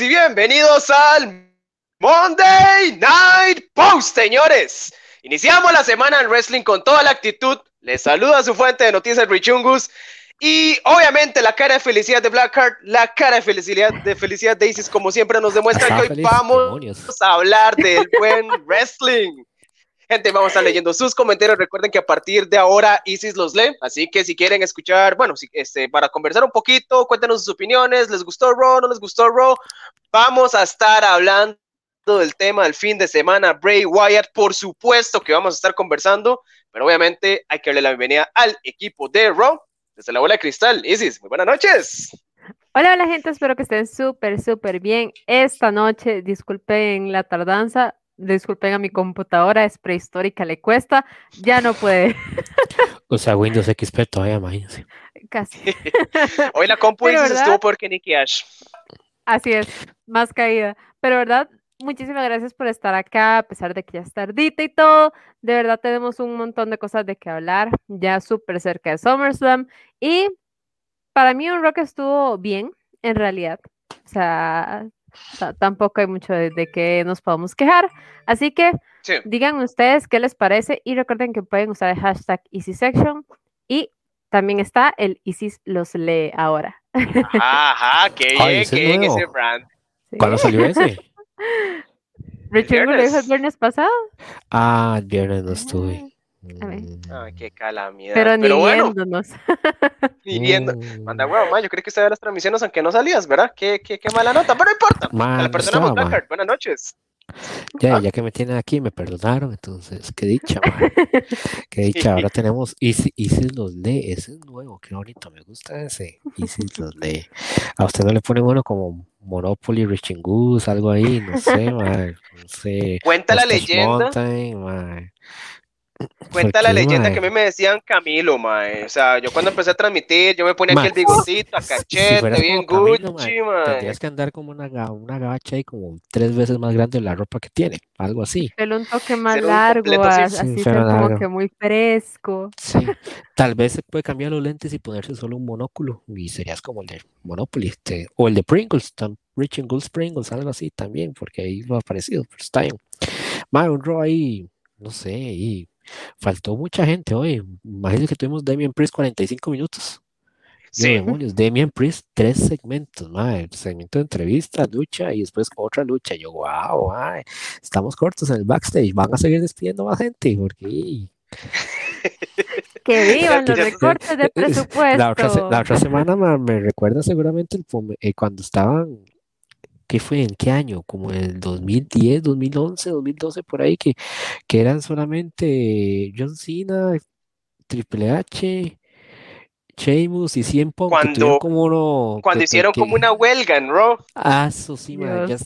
y bienvenidos al Monday Night Post, señores. Iniciamos la semana en wrestling con toda la actitud. Les saluda su fuente de noticias Richungus y obviamente la cara de felicidad de Blackheart, la cara de felicidad de felicidad de Isis, como siempre nos demuestra que hoy vamos a hablar del buen wrestling. Gente, vamos a estar leyendo sus comentarios. Recuerden que a partir de ahora Isis los lee, así que si quieren escuchar, bueno, si, este, para conversar un poquito, cuéntenos sus opiniones. ¿Les gustó Raw? ¿No les gustó Raw? Vamos a estar hablando del tema del fin de semana. Bray Wyatt, por supuesto que vamos a estar conversando, pero obviamente hay que darle la bienvenida al equipo de Raw desde la bola de cristal. Isis, muy buenas noches. Hola, hola gente, espero que estén súper, súper bien esta noche. Disculpen la tardanza, disculpen a mi computadora, es prehistórica, le cuesta, ya no puede. o sea, Windows XP todavía, imagínense. Casi. Hoy la compu estuvo porque Nicky Ash. Así es, más caída. Pero verdad, muchísimas gracias por estar acá, a pesar de que ya es tardita y todo. De verdad tenemos un montón de cosas de que hablar, ya súper cerca de SummerSlam. Y para mí un rock estuvo bien, en realidad. O sea, tampoco hay mucho de, de que nos podamos quejar. Así que digan ustedes qué les parece y recuerden que pueden usar el hashtag EasySection y también está el Isis los lee ahora. Ajá, qué bien, qué bien ese brand. ¿Cuándo salió ese? Richard lo dijo el viernes pasado. Ah, el viernes no estuve. Mm. Ay, qué calamidad. Pero, ni bueno, viéndonos. Ni viendo. Mm. Manda huevo, yo creo que usted ve las transmisiones aunque no salías, ¿verdad? Qué, qué, qué mala nota, pero no importa. la perdonamos, Buenas noches. Ya, ya que me tienen aquí, me perdonaron, entonces, qué dicha, man. qué dicha. Ahora tenemos Isis, Isis los lee, ese es nuevo, qué bonito, me gusta ese. Isis los lee. A usted no le pone bueno como Monopoly, Riching Goose, algo ahí, no sé, man. No sé. Cuenta la leyenda. Cuenta la leyenda que a mí me decían Camilo, mae. O sea, yo cuando empecé a transmitir, yo me ponía aquí el bigotito, a cachete, bien Gucci, mae. Tendrías que andar como una, una gacha y como tres veces más grande de la ropa que tiene, algo así. Pero un toque más largo, así, como que muy fresco. Sí, tal vez se puede cambiar los lentes y ponerse solo un monóculo y serías como el de Monopoly, este, o el de Pringles, Rich and Gold Pringles, algo así también, porque ahí lo ha aparecido, pero está bien. Mae, un ahí, no sé, y faltó mucha gente hoy. Imagínense que tuvimos Demian Priest 45 minutos. Sí. Demonios, Demian Priest, tres segmentos, madre. segmento de entrevista, lucha y después otra lucha. Yo, wow, madre. estamos cortos en el backstage. Van a seguir despidiendo más gente porque. Que vivan los recortes de presupuesto. La otra, semana me recuerda seguramente el, eh, cuando estaban ¿qué fue? ¿En qué año? Como en el 2010, 2011, 2012, por ahí, que, que eran solamente John Cena, Triple H, Sheamus y 100 Punk. Cuando, como cuando hicieron como una huelga en Raw. Ah, eso sí, ya, ya,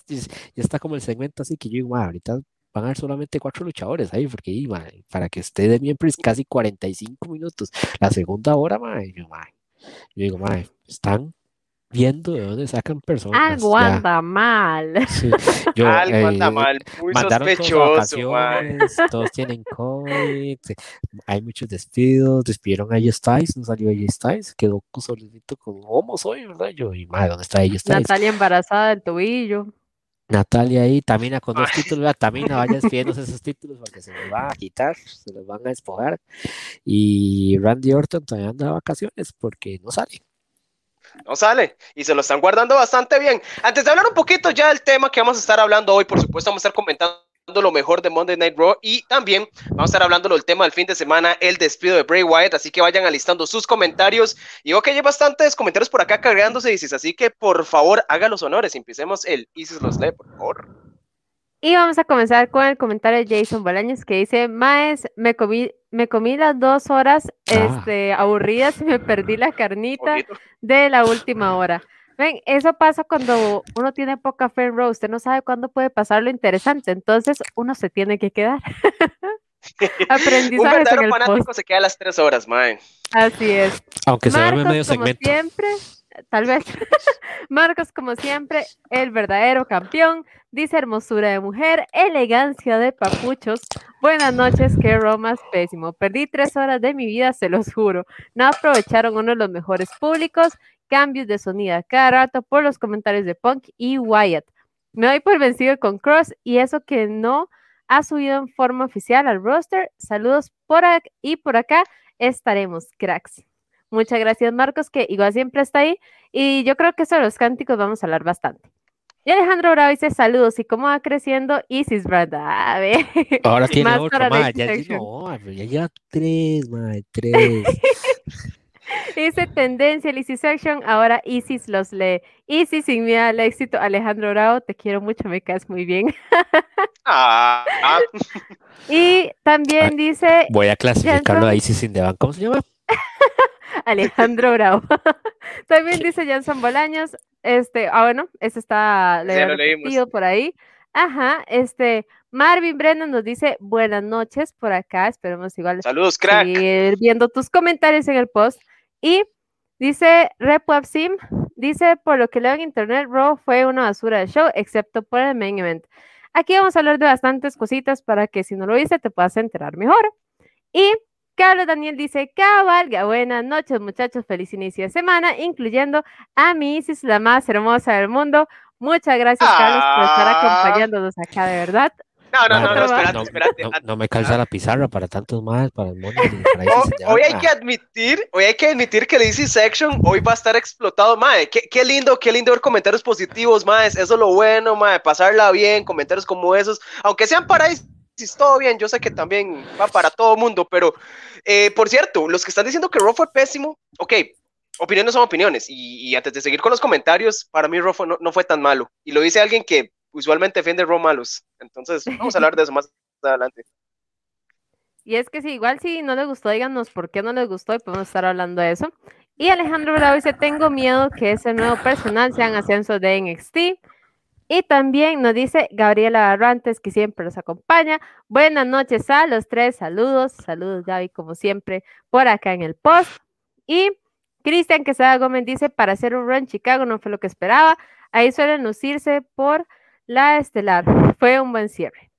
está como el segmento así que yo digo, ahorita van a haber solamente cuatro luchadores ahí, porque para que esté de miembro casi 45 minutos. La segunda hora, yo, yo digo, están viendo de dónde sacan personas. Algo anda mal. Sí, Algo eh, anda mal, muy sospechoso. Todos, tienen COVID, hay muchos despidos, despidieron a ellos Styles, no salió ellos Styles, quedó solito con homos hoy, ¿verdad? Yo, y madre, ¿dónde está ellos Styles? Natalia embarazada del tobillo. Natalia ahí, Tamina con dos títulos, Tamina vaya despidiéndose esos títulos porque se los van a quitar, se los van a despojar. Y Randy Orton todavía anda de vacaciones porque no sale no sale y se lo están guardando bastante bien. Antes de hablar un poquito ya del tema que vamos a estar hablando hoy, por supuesto vamos a estar comentando lo mejor de Monday Night Raw y también vamos a estar hablando del tema del fin de semana, el despido de Bray Wyatt, así que vayan alistando sus comentarios y que hay bastantes comentarios por acá cargándose, dices, así que por favor haga los honores, empecemos el Isis los lee, por favor. Y vamos a comenzar con el comentario de Jason Bolaños que dice, Maes, me comí, me comí las dos horas ah. este, aburridas y me perdí la carnita de la última hora. Ven, eso pasa cuando uno tiene poca fe en usted no sabe cuándo puede pasar lo interesante, entonces uno se tiene que quedar. Aprendizaje Un verdadero fanático se queda a las tres horas, mae. Así es. Aunque se duerme medio segmento. siempre, tal vez. Marcos, como siempre, el verdadero campeón. Dice hermosura de mujer, elegancia de papuchos. Buenas noches, qué romas pésimo. Perdí tres horas de mi vida, se los juro. No aprovecharon uno de los mejores públicos cambios de sonido cada rato por los comentarios de Punk y Wyatt. Me doy por vencido con Cross y eso que no ha subido en forma oficial al roster. Saludos por aquí y por acá estaremos, cracks. Muchas gracias, Marcos, que igual siempre está ahí. Y yo creo que sobre los cánticos vamos a hablar bastante. Y Alejandro Bravo dice saludos y cómo va creciendo Isis, ¿verdad? A ver. Ahora tiene Más otro, ma, ya, no, ya lleva tres, ma, tres. Dice tendencia el Easy Section, ahora Isis los lee. Isis sin miedo al éxito, Alejandro Bravo, te quiero mucho, me caes muy bien. Ah, ah, Y también dice Voy a clasificarlo Jensen. ahí sin de ¿Cómo se llama? Alejandro Bravo. También dice Janson Bolaños, este, ah, bueno, ese está lo Ya había lo leímos. repetido por ahí. Ajá, este, Marvin Brennan nos dice buenas noches por acá, esperemos igual saludos, crack. seguir viendo tus comentarios en el post. Y dice RepWebSim, dice por lo que leo en internet, Raw fue una basura de show, excepto por el main event. Aquí vamos a hablar de bastantes cositas para que si no lo viste te puedas enterar mejor. Y Carlos Daniel dice, cabalga, buenas noches muchachos, feliz inicio de semana, incluyendo a mi Isis, la más hermosa del mundo. Muchas gracias, Carlos, por estar Ah. acompañándonos acá, de verdad. No, no, no, no, espérate, espérate. no- no me calza la pizarra para tantos más, para el mundo. Hoy hay que admitir, hoy hay que admitir que el Easy Section hoy va a estar explotado, mae. Qué, qué lindo, qué lindo ver comentarios positivos, mae. Eso es lo bueno, mae. Pasarla bien, comentarios como esos, aunque sean para todo bien. Yo sé que también va para todo mundo, pero eh, por cierto, los que están diciendo que Raw fue pésimo, ok, opiniones son opiniones. Y, antes de seguir con los comentarios, para mí Raw fue- no, no fue tan malo. Y lo dice alguien que usualmente defiende Raw malos. Entonces, vamos a hablar de eso más adelante. Y es que si igual si no les gustó, díganos por qué no les gustó y podemos estar hablando de eso. Y Alejandro Bravo dice, tengo miedo que ese nuevo personal sean ascensos de NXT. Y también nos dice Gabriela Barrantes, que siempre nos acompaña. Buenas noches a los tres, saludos, saludos Gaby, como siempre, por acá en el post. Y Cristian Quesada Gómez dice, para hacer un run en Chicago no fue lo que esperaba. Ahí suelen lucirse por la estelar. Fue un buen cierre.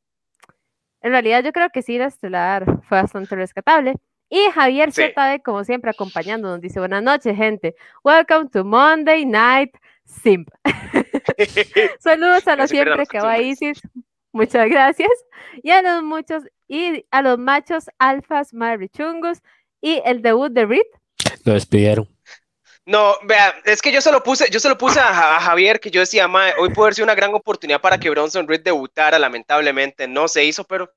En realidad yo creo que sí, la estelar fue bastante rescatable. Y Javier Sí. ZD, como siempre, acompañándonos, dice, buenas noches, gente. Welcome to Monday Night Simp. Saludos a los siempre los que va costumbres. Isis. Muchas gracias. Y a los muchos, y a los machos alfas marichungos. Y el debut de Reed. Lo despidieron. No, vea, es que yo se lo puse, yo se lo puse a, Ja- a Javier, que yo decía, mae, hoy puede ser una gran oportunidad para que Bronson Reed debutara, lamentablemente no se hizo, pero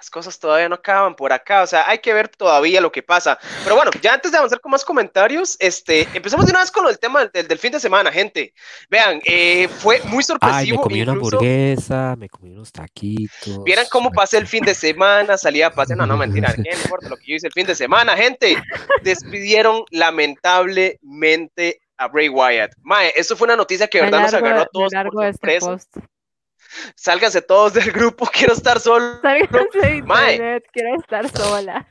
las cosas todavía no acaban por acá, o sea, hay que ver todavía lo que pasa. Pero bueno, ya antes de avanzar con más comentarios, este, empezamos de una vez con el tema del, del fin de semana, gente. Vean, eh, fue muy Ay, me sorpresivo, comí una incluso, hamburguesa, me comí unos taquitos. vieran cómo pasé el fin de semana, salía a pasear, no, no, mentira, ¿qué importa lo que yo hice el fin de semana, gente? Despidieron lamentablemente a Bray Wyatt. Mae, eso fue una noticia que de verdad nos agarró a todos por este. Sálganse todos del grupo, quiero estar solo. Sálganse de internet, quiero estar sola.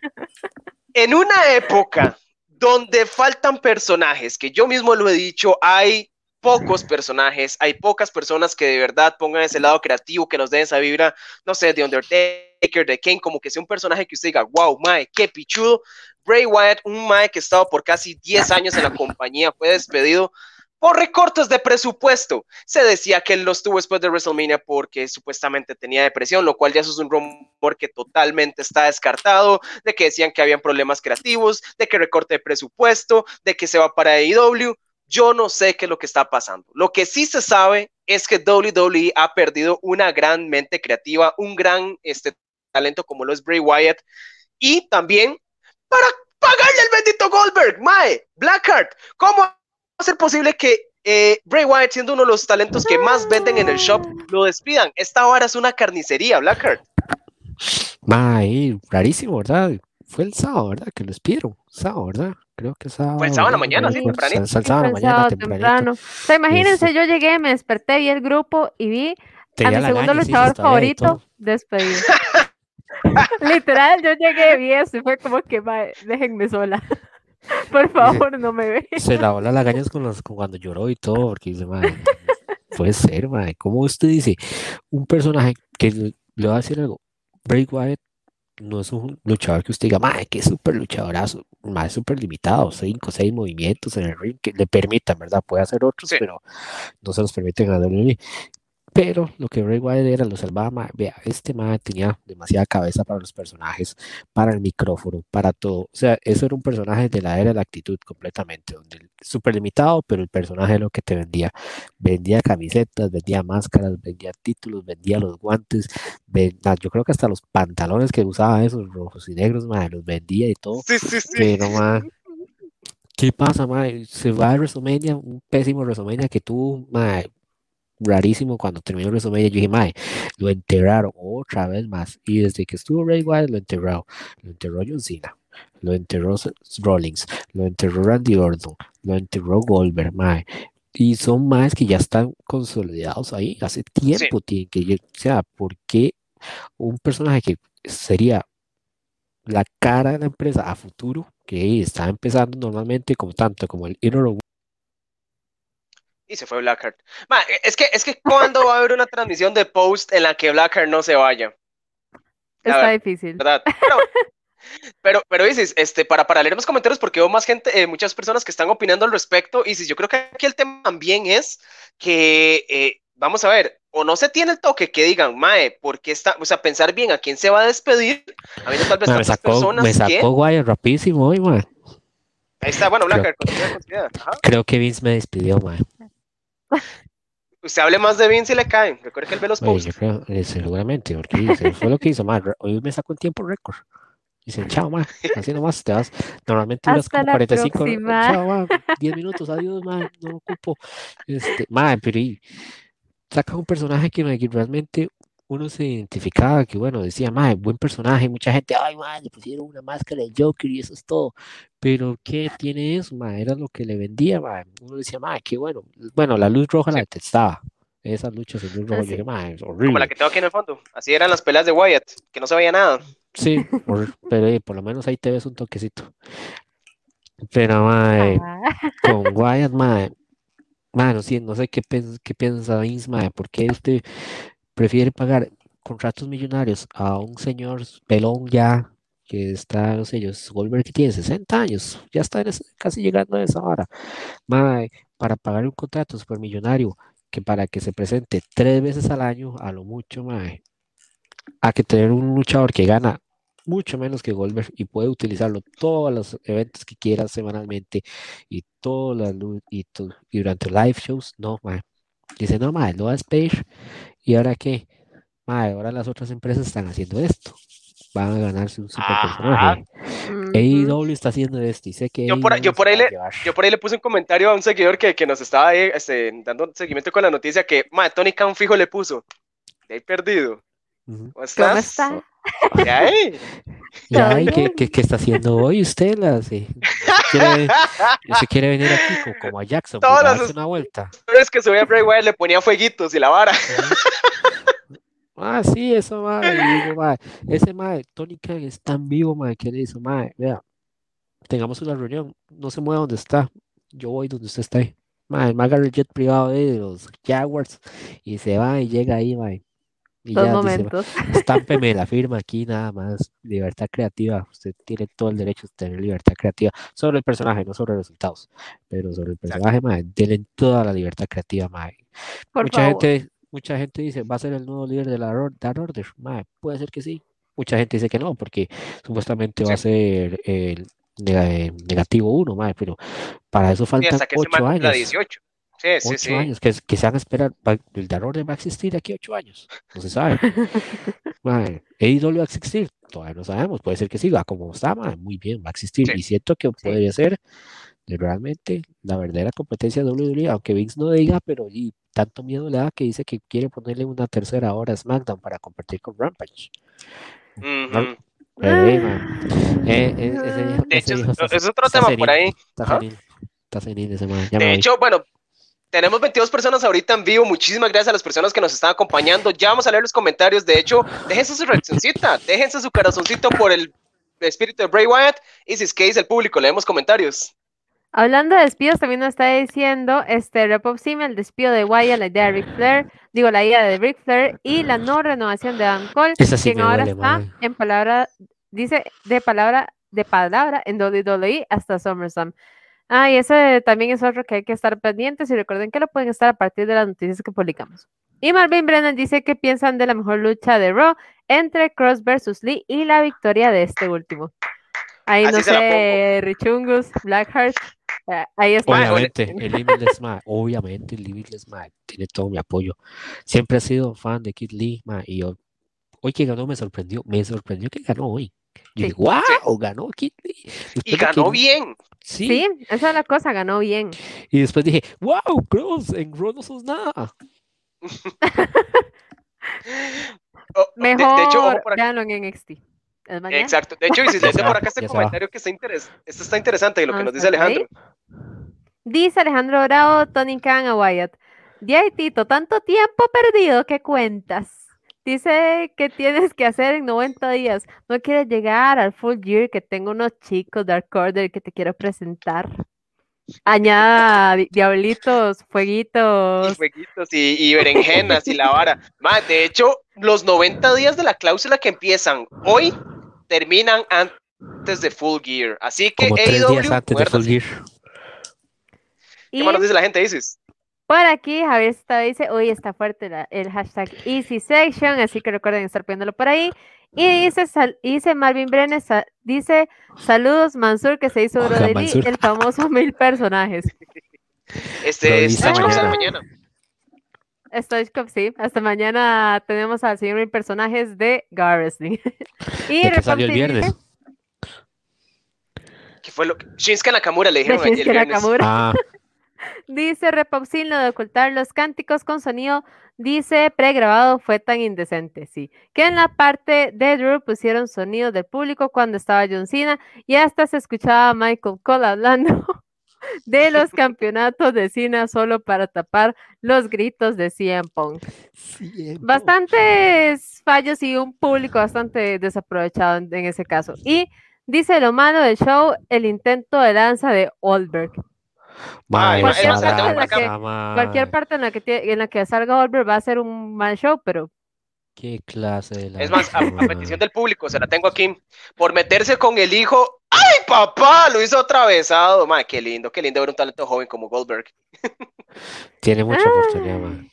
En una época donde faltan personajes, que yo mismo lo he dicho, hay pocos personajes, hay pocas personas que de verdad pongan ese lado creativo, que nos den esa vibra, no sé, de Undertaker, de Kane, como que sea un personaje que usted diga, wow, mae, qué pichudo. Bray Wyatt, un mae que ha estado por casi 10 años en la compañía, fue despedido por recortes de presupuesto. Se decía que él los tuvo después de WrestleMania porque supuestamente tenía depresión, lo cual ya eso es un rumor que totalmente está descartado, de que decían que habían problemas creativos, de que recorte de presupuesto, de que se va para AEW. Yo no sé qué es lo que está pasando. Lo que sí se sabe es que WWE ha perdido una gran mente creativa, un gran este, talento como lo es Bray Wyatt, y también para pagarle al bendito Goldberg, Mae, Blackheart. ¿Cómo ser posible que eh, Bray Wyatt, siendo uno de los talentos que más venden en el shop, lo despidan? Esta vara es una carnicería, Blackheart. Mae, rarísimo, ¿verdad? Fue el sábado, ¿verdad? Que lo despidieron. Sábado, ¿verdad? Creo que sábado. Fue el sábado en la mañana, sí, Fue- tempranito. fue el sábado en la mañana, sábado tempranito. temprano. O sea, imagínense, Este- yo llegué, me desperté, vi el grupo y vi a Tenía mi segundo sí, luchador sí, favorito despedido. Literal, yo llegué, vi eso y fue como que, "Mae, déjenme sola. Por favor, no me ve. Se lavó las lagañas con, los, con cuando lloró y todo, porque dice, madre, puede ser, madre. ¿Cómo usted dice un personaje que le le va a decir algo? Bray Wyatt no es un luchador que usted diga, madre, que súper luchadorazo, más súper limitado, cinco o seis movimientos en el ring que le permitan, ¿verdad? Puede hacer otros, Sí. pero no se los permiten a WWE. Pero lo que Bray Wyatt era, lo salvaba, mae, vea, este mae tenía demasiada cabeza para los personajes, para el micrófono, para todo. O sea, eso era un personaje de la era de la actitud completamente, donde súper limitado, pero el personaje es lo que te vendía. Vendía camisetas, vendía máscaras, vendía títulos, vendía los guantes, yo creo que hasta los pantalones que usaba esos rojos y negros, mae, los vendía y todo. Sí, sí, sí. Pero, mae, ¿qué pasa, mae? Se va a WrestleMania, un pésimo WrestleMania que tuvo, mae, rarísimo cuando terminó WrestleMania. Yo dije, mae, lo enterraron otra vez más. Y desde que estuvo Ray Wyatt, lo enterró. Lo enterró John Cena, lo enterró Rollins, lo enterró Randy Orton, lo enterró Goldberg, mae. Y son más que ya están consolidados ahí. Hace tiempo tienen que, o sea, ¿por qué un personaje que sería la cara de la empresa a futuro, que está empezando normalmente como tanto como el Inner Y se fue Blackheart. Ma, es que, es que ¿cuándo va a haber una transmisión de post en la que Blackheart no se vaya? La Está ver- difícil. ¿Verdad? Pero, pero, pero dices, este, para, para leer más comentarios, porque veo más gente, eh, muchas personas que están opinando al respecto, y si yo creo que aquí el tema también es que, eh, vamos a ver, o no se tiene el toque que digan, Mae, ¿por qué está? O sea, pensar bien a quién se va a despedir, habiendo tal vez me tantas sacó, personas me que. sacó Wyatt rapidísimo hoy, ma. Ahí está, bueno, Creo- continúa. Ajá. Creo que Vince me despidió, ma. Usted hable más de Vince y le caen. Recuerde que él ve los Oye, posts. yo creo, eh, seguramente, porque eso fue lo que hizo, ma. Hoy me sacó en tiempo récord. Dice, chao, ma. Así nomás te vas. Normalmente Hasta como la 45. próxima. Chao, ma. 10 minutos, adiós, ma. No lo ocupo. Este, ma, pero y, saca un personaje que, que realmente uno se identificaba, que bueno, decía, ma, buen personaje. Mucha gente, ay, ma, le pusieron una máscara de Joker y eso es todo. Pero, ¿qué tiene eso, ma? Era lo que le vendía, ma. Uno decía, ma, qué bueno. Bueno, la luz roja la Sí. detestaba. Esas luchas en luz roja, yo sí. dije, ma, es Como horrible. la que tengo aquí en el fondo. Así eran las peleas de Wyatt, que no se veía nada. Sí, por- pero eh, por lo menos ahí te ves un toquecito. Pero, mae, Ah, con Wyatt, mae, mae, no sé, no sé qué, pens- qué piensa Vince, mae, porque este prefiere pagar contratos millonarios a un señor pelón ya, que está, no sé, Goldberg que tiene 60 años, ya está ese- casi llegando a esa hora, mae, para pagar un contrato supermillonario, que para que se presente tres veces al año, a lo mucho, mae, a que tener un luchador que gana mucho menos que Goldberg y puede utilizarlo todos los eventos que quiera semanalmente y todas las y, y durante live shows, no, mae. Dice, no, mae, lo va a despedir. ¿Y ahora qué? Mae, ahora las otras empresas están haciendo esto. Van a ganarse un super personaje. AEW está haciendo esto y sé que Yo por- yo por ahí le-. Yo por ahí le puse un comentario a un seguidor que, que nos estaba ahí, este, dando seguimiento con la noticia que, ma, Tony Khan fijo le puso. De ahí perdido. ¿Cómo estás? ¿Cómo está? Ahí. ¿Y ¿Todo ay, ¿qué, bien? qué- qué está haciendo hoy usted? La, sí? ¿Se quiere, se quiere venir aquí co- como, a Jackson, Todas a las darse una vuelta? Es que subía Bray Wyatt le ponía fueguitos y la vara. Ah, sí, eso, digo, mae, ese mae, Tony Khan es tan vivo, mae, que le dice, mae, vea, tengamos una reunión, no se mueva donde está, yo voy donde usted está ahí. Mae, me agarra el jet privado de los Jaguars y se va y llega ahí, mae. Y Dos ya dice, momentos. estámpeme la firma aquí nada más, libertad creativa, usted tiene todo el derecho de tener libertad creativa sobre el personaje, no sobre resultados, pero sobre el personaje, mae, denle toda la libertad creativa, mae. Por Mucha favor. gente, mucha gente dice, va a ser el nuevo líder de la Dark Order. Mae, puede ser que sí. Mucha gente dice que no, porque supuestamente va a ser el nega- negativo uno, mae, pero para eso faltan hasta que se ocho la años. 18. Sí, sí, Ocho sí. años, que, que se van a esperar. va- el Order va a existir aquí ocho años. No se sabe. Mae, AEW va a existir. Todavía no sabemos. Puede ser que sí, va como está, mae, muy bien, va a existir. Sí. Y siento que podría ser realmente la verdadera competencia de WWE, aunque Vince no diga, pero y tanto miedo le da que dice que quiere ponerle una tercera hora a SmackDown para competir con Rampage. Eh, eh, eh, ese De ese hecho, es, otro tema por ahí. Está senil, está senil ese man, De hecho, bueno, tenemos 22 personas ahorita en vivo. Muchísimas gracias a las personas que nos están acompañando. Ya vamos a leer los comentarios. De hecho, déjense su reaccioncita, déjense su corazoncito por el espíritu de Bray Wyatt. Y si es que dice el público, leemos comentarios. Hablando de despidos, también nos está diciendo este Repop Sim, el despido de Wyatt, la idea de Ric Flair, digo, la idea de Ric Flair y la no renovación de Adam Cole, Esa sí quien ahora está en palabra, dice de palabra, de palabra en WWE hasta SummerSlam. Ah, y ese también es otro que hay que estar pendientes y recuerden que lo pueden estar a partir de las noticias que publicamos. Y Marvin Brennan dice que piensan de la mejor lucha de Raw entre Cross versus Lee y la victoria de este último. Ahí Así no sé, Richungus, Blackheart, eh, ahí está. Obviamente, el Limitless mae, obviamente el Limitless tiene todo mi apoyo. Siempre he sido fan de Kid Lee, mae, y yo- hoy que ganó me sorprendió, me sorprendió que ganó hoy. Yo Sí. dije, wow, ganó Kid Lee. Después Y ganó que- bien. Sí, Sí, esa es la cosa, ganó bien. y después dije, wow, Cross, en Raw no sos nada. Oh, de- Mejor, de, hecho, ojo por acá. véanlo en NXT. Exacto. De hecho, y si se por va, acá este va. comentario que está, interes- esto está interesante, lo que nos Vamos dice. Alejandro. Dice Alejandro Bravo, Tony Khan a Wyatt. Tito, tanto tiempo perdido que cuentas. Dice que tienes que hacer en 90 días. No quieres llegar al full year que tengo unos chicos Dark Order que te quiero presentar. Añada di- diablitos, Y fueguitos. fueguitos y, y berenjenas y la vara. Ma, de hecho, los 90 días de la cláusula que empiezan hoy terminan antes de Full Gear. Así que Como tres días antes de Full. Gear. ¿Qué Y más nos dice la gente, dices? Por aquí Javier está, dice, hoy está fuerte la- el hashtag Easy Section, así que recuerden estar poniéndolo por ahí. Y dice, sal- dice Marvin Brenes, sa- dice, saludos Mansur, que se hizo Hola, el famoso mil personajes. Este, es dice hasta mañana. Stoichkov, sí. Hasta mañana tenemos al señor mil personajes de Gar Wrestling. y ¿De salió el Repompi viernes? dice, ¿Qué fue lo que Shinsuke Nakamura le dijeron ayer Shinsuke viernes? Nakamura. Ah, Dice Repopsin, lo de ocultar los cánticos con sonido, dice pregrabado fue tan indecente, sí. Que en la parte de Drew pusieron sonido del público cuando estaba John Cena y hasta se escuchaba a Michael Cole hablando de los campeonatos de Cena solo para tapar los gritos de CM Punk. Bastantes fallos y un público bastante desaprovechado en, en ese caso. Y dice lo malo del show, el intento de lanza de Oldberg. Cualquier parte en la que- mae. Cualquier parte en la que tie- en la que salga Oldberg va a ser un mal show, pero Qué clase de Es más, a, petición del público, se la tengo aquí, por meterse con el hijo. ¡Ay, papá! Lo hizo atravesado. Ma, qué lindo, qué lindo ver un talento joven como Goldberg. Tiene mucha Ah. oportunidad, mae.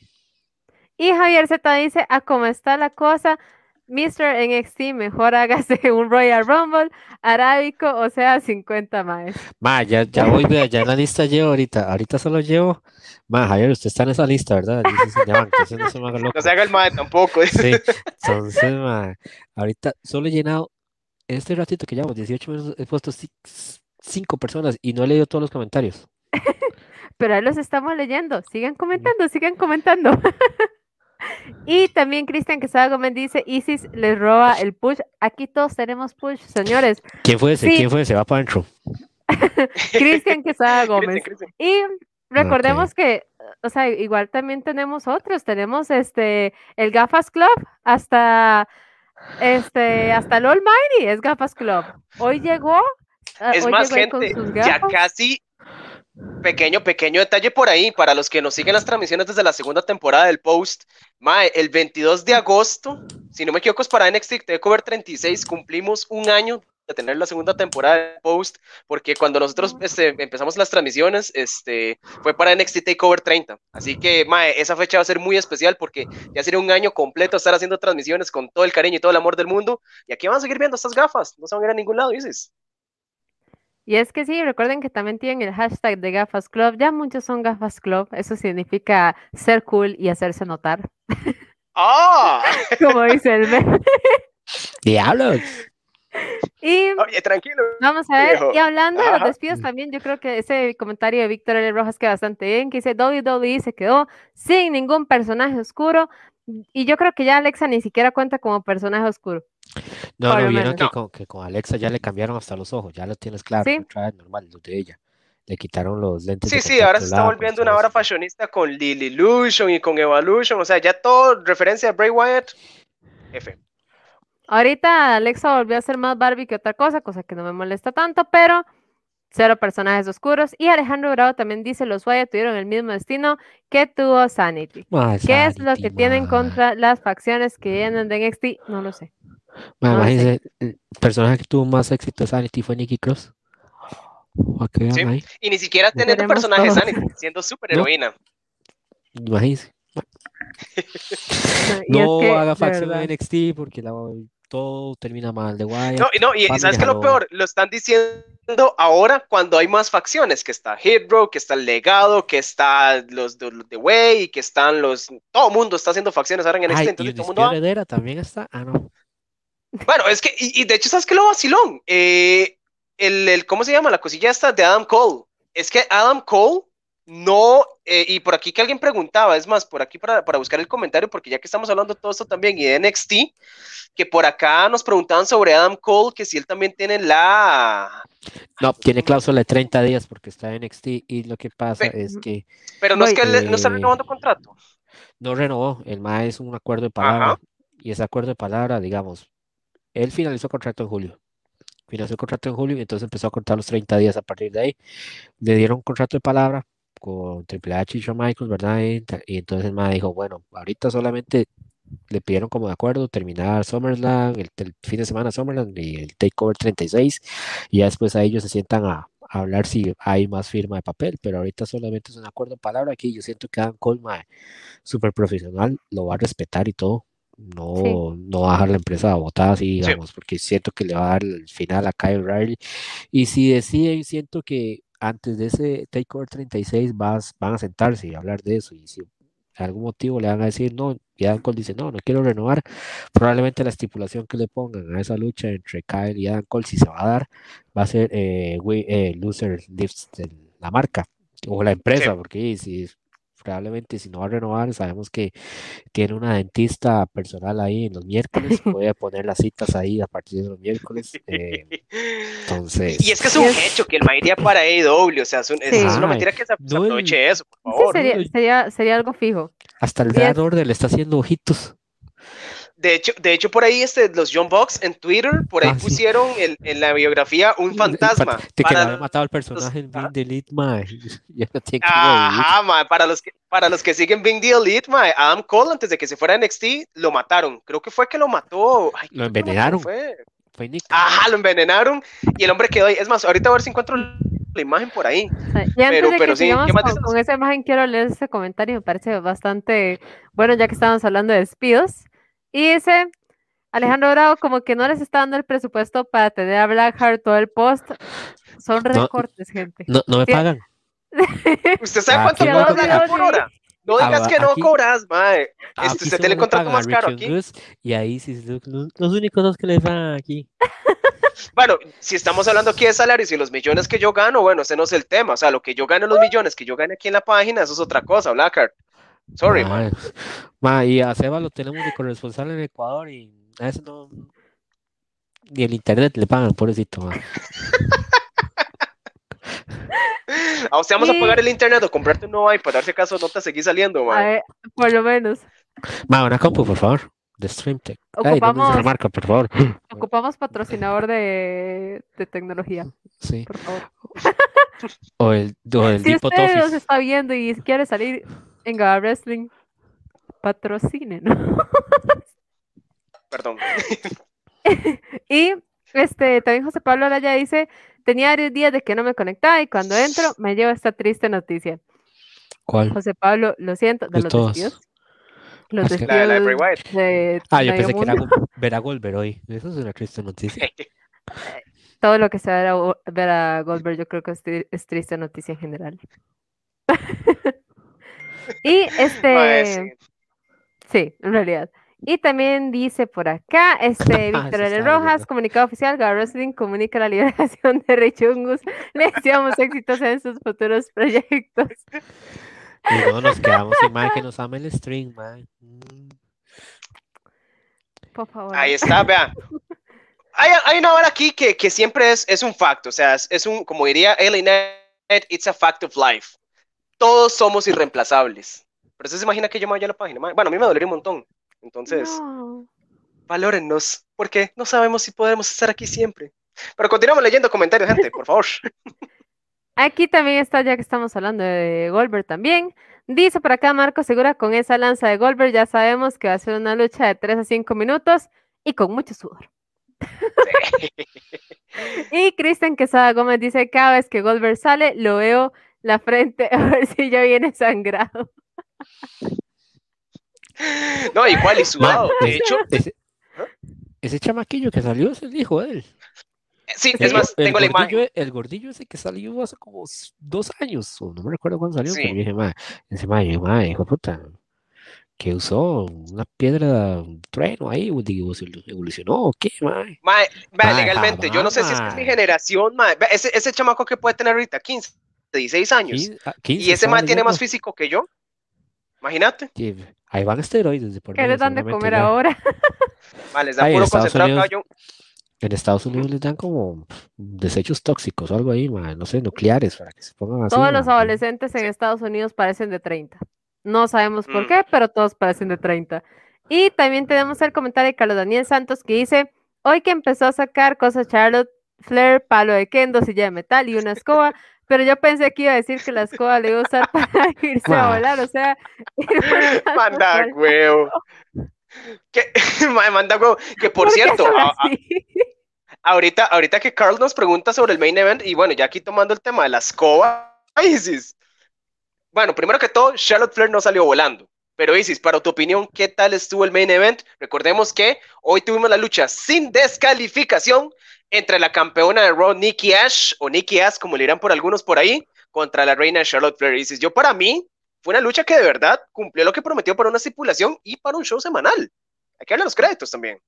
y Javier Z dice, a cómo está la cosa, Mr. NXT, mejor hágase un Royal Rumble arábico, o sea, 50 más. Ma, ya, ya voy, vea, ya en la lista llevo ahorita. Ahorita solo llevo. Ma, Javier, usted está en esa lista, ¿verdad? Dice entonces no se me haga loco. No se haga el mae tampoco. Sí, entonces, ma, ahorita solo he llenado, en este ratito que llevamos 18 minutos, he puesto 5 personas y no he leído todos los comentarios. Pero ahí los estamos leyendo, sigan comentando, sigan comentando. y también Cristian Quesada Gómez dice, Isis les roba el push. Aquí todos tenemos push, señores. ¿Quién fue ese? Sí. ¿Quién fue ese? Va para adentro. Cristian Quesada Gómez. Y recordemos que, o sea, igual también tenemos otros, tenemos este el Gafas Club hasta este hasta el Almighty es Gafas Club. Hoy llegó, ah, Es hoy más, llegó gente, sus ya gafas. casi. Pequeño, pequeño detalle por ahí, para los que nos siguen las transmisiones desde la segunda temporada del Post. Mae, el 22 de agosto, si no me equivoco, es para NXT TakeOver 36, cumplimos un año de tener la segunda temporada del Post, porque cuando nosotros este, empezamos las transmisiones, este, fue para NXT TakeOver 30. Así que, mae, esa fecha va a ser muy especial porque ya sería un año completo estar haciendo transmisiones con todo el cariño y todo el amor del mundo. Y aquí van a seguir viendo estas gafas, no se van a ir a ningún lado, dices. Y es que sí, recuerden que también tienen el hashtag de Gafas Club. Ya muchos son Gafas Club. Eso significa ser cool y hacerse notar. ¡Ah! Como dice el meme. ¡Diablos! Y Oye, tranquilo. Vamos a ver, viejo. y hablando de los despidos también, yo creo que ese comentario de Víctor L. Rojas queda bastante bien, que dice WWE se quedó sin ningún personaje oscuro, y yo creo que ya Alexa ni siquiera cuenta como personaje oscuro. No, Por no, lo vieron que No. con, que con Alexa ya le cambiaron hasta los ojos, ya lo tienes claro, Sí. normal, los de ella. Le quitaron los lentes Sí, sí, ahora se está volviendo una hora fashionista con Lily Illusion y con Evolution, o sea, ya todo referencia a Bray Wyatt. F. Ahorita Alexa volvió a ser más Barbie que otra cosa, cosa que no me molesta tanto, pero cero personajes oscuros. Y Alejandro Bravo también dice, los Waya tuvieron el mismo destino que tuvo Sanity. ¿Qué es lo que tienen contra las facciones que vienen de NXT? No lo sé. Ma, No lo sé. imagínese, el personaje que tuvo más éxito de Sanity fue Nikki Cross. ¿A qué Sí. ahí? Y ni siquiera teniendo personajes todos. Sanity, siendo super heroína. Imagínese. No, y No es que, haga facción de NXT porque la- todo termina mal de Wyatt. No, y no, y, y ¿sabes qué es lo peor? Lo están diciendo ahora cuando hay más facciones, que está Hero, que está el legado, que está los de, los de Way, y que están los... Todo el mundo está haciendo facciones ahora en NXT, Ay, y entonces todo el mundo... Heredera también está. Ah, no. Bueno, es que, y, y de hecho, ¿sabes qué lo vacilón? Eh, el, el- ¿cómo se llama? La cosilla esta de Adam Cole. Es que Adam Cole no, eh, y por aquí que alguien preguntaba, es más, por aquí para, para buscar el comentario, porque ya que estamos hablando de todo esto también y de NXT, que por acá nos preguntaban sobre Adam Cole, que si él también tiene la... No, tiene cláusula de 30 días porque está en NXT y lo que pasa es que Pero no es que él no está Eh, renovando contrato. no renovó. El MAE es un acuerdo de palabra y ese acuerdo de palabra, digamos, él finalizó contrato en julio. Finalizó el contrato en julio y entonces empezó a contar los 30 días a partir de ahí. Le dieron un contrato de palabra con Triple H y Shawn Michaels, ¿verdad? Y, y entonces el MAE dijo, bueno, ahorita solamente le pidieron como de acuerdo terminar SummerSlam, el, el fin de semana SummerSlam y el Takeover 36 y ya después a ellos se sientan a, hablar si hay más firma de papel, pero ahorita solamente es un acuerdo de palabra aquí. Yo siento que Adam Cole, mae, súper profesional, lo va a respetar y todo. No, no va a dejar la empresa botada así, Sí. digamos, porque siento que le va a dar el final a Kyle Riley. Y si deciden, siento que antes de ese Takeover 36 vas, van a sentarse y hablar de eso. Y si algún motivo le van a decir no, y Adam Cole dice no, no quiero renovar, probablemente la estipulación que le pongan a esa lucha entre Kyle y Adam Cole, si se va a dar, va a ser eh, we- eh, loser lifts de la marca o la empresa, Sí. porque si probablemente si no va a renovar, sabemos que tiene una dentista personal ahí en los miércoles, puede poner las citas ahí a partir de los miércoles. eh, entonces, Y, y es que es un hecho que el ma iría para AEW, o sea, es, un- es- Sí. es una mentira que se, se no el- aproveche eso, por Sí, favor. sería, sería, sería algo fijo. hasta el Order le está haciendo ojitos. De hecho, de hecho, por ahí este, los John Box en Twitter, por ahí Ah, sí. pusieron el- en la biografía un fantasma. Que le para había matado al personaje en the mae. Tiene que revivir. Ajá, ma, para los que para los que siguen Big The Elite, ma, Adam Cole antes de que se fuera a NXT lo mataron. Creo que fue que lo mató. ay, que envenenaron. fue. Fue Nick. Ajá, lo envenenaron y el hombre quedó ahí. Es más, ahorita a ver si encuentro la imagen por ahí. Y antes Pero- de pero que sí, sigamos ¿qué más con, con esa imagen, quiero leer ese comentario, me parece bastante bueno, ya que estábamos hablando de despidos. Y dice, Alejandro Bravo, como que no les está dando el presupuesto para tener a Blackheart todo el post. Son No. recortes, gente. No, no me Sí. pagan. ¿Usted sabe Ah, cuánto cobra no- Blackheart por hora? No Ah, digas que no aquí- cobras, mae. Aquí Este, tiene le contrato más caro aquí. Y ahí sí, los, los únicos dos que le pagan aquí. Bueno, si estamos hablando aquí de salarios y los millones que yo gano, bueno, ese no es el tema. O sea, lo que yo gano, los millones que yo gane aquí en la página, eso es otra cosa, Blackheart. Sorry, Ma, man. ma, y a Seba lo tenemos de corresponsal en Ecuador y a eso no. Ni el internet le pagan, pobrecito. ma. A usted vamos a Y- pagar el internet o comprarte un nuevo iPad, a ver si acaso no te seguís saliendo, A man. ver, por lo menos. Ma, una compu, por favor. De StreamTech. Ay, no Ocupamos- dice la marca, por favor. Ocupamos patrocinador de, de tecnología, Sí. por favor. O el, o el Si usted nos está viendo y quiere salir en Gaba Wrestling, patrocinen. Perdón. Y este, también José Pablo Araya dice, tenía varios días de que no me conectaba y cuando entro me lleva esta triste noticia. ¿Cuál? José Pablo, lo siento, de De los todos. despidos. Los Ah, es que- La de Bray Wyatt. de Ah, yo pensé que era ver a Goldberg hoy. Eso es una triste noticia. Todo lo que se ver a, ver a Goldberg yo creo que es triste noticia en general. y este... Mae, sí. Sí, en realidad. Y también dice por acá, este Eso Víctor L. Rojas, comunicado oficial, Gaba Wrestling comunica la liberación de Rey Chungus. Le deseamos éxitos en sus futuros proyectos. Y no nos quedamos sin más que nos ame el string, man. Mm. Por favor. Ahí está, vea. Hay, hay una hora aquí que, que siempre es, es un facto, o sea, es, es un, como diría Ellie Net, it's a fact of life. Todos somos irreemplazables. Pero usted se imagina que yo me vaya a la página. Bueno, a mí me dolería un montón. Entonces, No. valórennos, porque no sabemos si podremos estar aquí siempre. Pero continuamos leyendo comentarios, gente, por favor. Aquí también está, ya que estamos hablando de Goldberg también. Dice por acá Marco Segura, con esa lanza de Goldberg ya sabemos que va a ser una lucha de 3 a 5 minutos y con mucho sudor. y Kristen Quesada Gómez dice, cada vez que Goldberg sale, lo veo la frente a ver si ya viene sangrado. No, igual y sudado. De hecho, ese, ese chamaquillo que salió es el hijo de él. Sí, es más, tengo la imagen. El gordillo ese que salió hace como dos años, o no me recuerdo cuándo salió, pero dije, madre, ese madre, madre, hijo de puta, que usó una piedra, un trueno ahí, evolucionó, ¿o qué, madre? Madre, legalmente, yo no sé si es que es mi generación, madre, ese, ese chamaco que puede tener ahorita 15, 16 años, 15, y ese madre tiene más físico que yo, imagínate. Ahí van esteroides. De por ¿Qué les dan de comer ahora? Vale, les dan puro concentrado. En Estados Unidos les dan como desechos tóxicos o algo ahí, no sé, nucleares, para que se pongan así. Todos los adolescentes en Estados Unidos parecen de 30. No sabemos por mm. qué, pero todos parecen de 30. Y también tenemos el comentario de Carlos Daniel Santos que dice, hoy que empezó a sacar cosas Charlotte Flair, palo de kendo, silla de metal y una escoba, pero yo pensé que iba a decir que la escoba le iba a usar para irse a volar, o sea... Manda huevo. Que, manda huevo. Que por cierto, ahorita, ahorita que Carl nos pregunta sobre el main event, y bueno, ya aquí tomando el tema de la escoba, Isis. Bueno, primero que todo, Charlotte Flair no salió volando. Pero Isis, para tu opinión, ¿qué tal estuvo el main event? Recordemos que hoy tuvimos la lucha sin descalificación entre la campeona de Raw, Nikki Ash, o Nikki Ash, como le dirán por algunos por ahí, contra la reina Charlotte Flair. Isis, yo para mí, fue una lucha que de verdad cumplió lo que prometió para una estipulación y para un show semanal. Hay que darle los créditos también.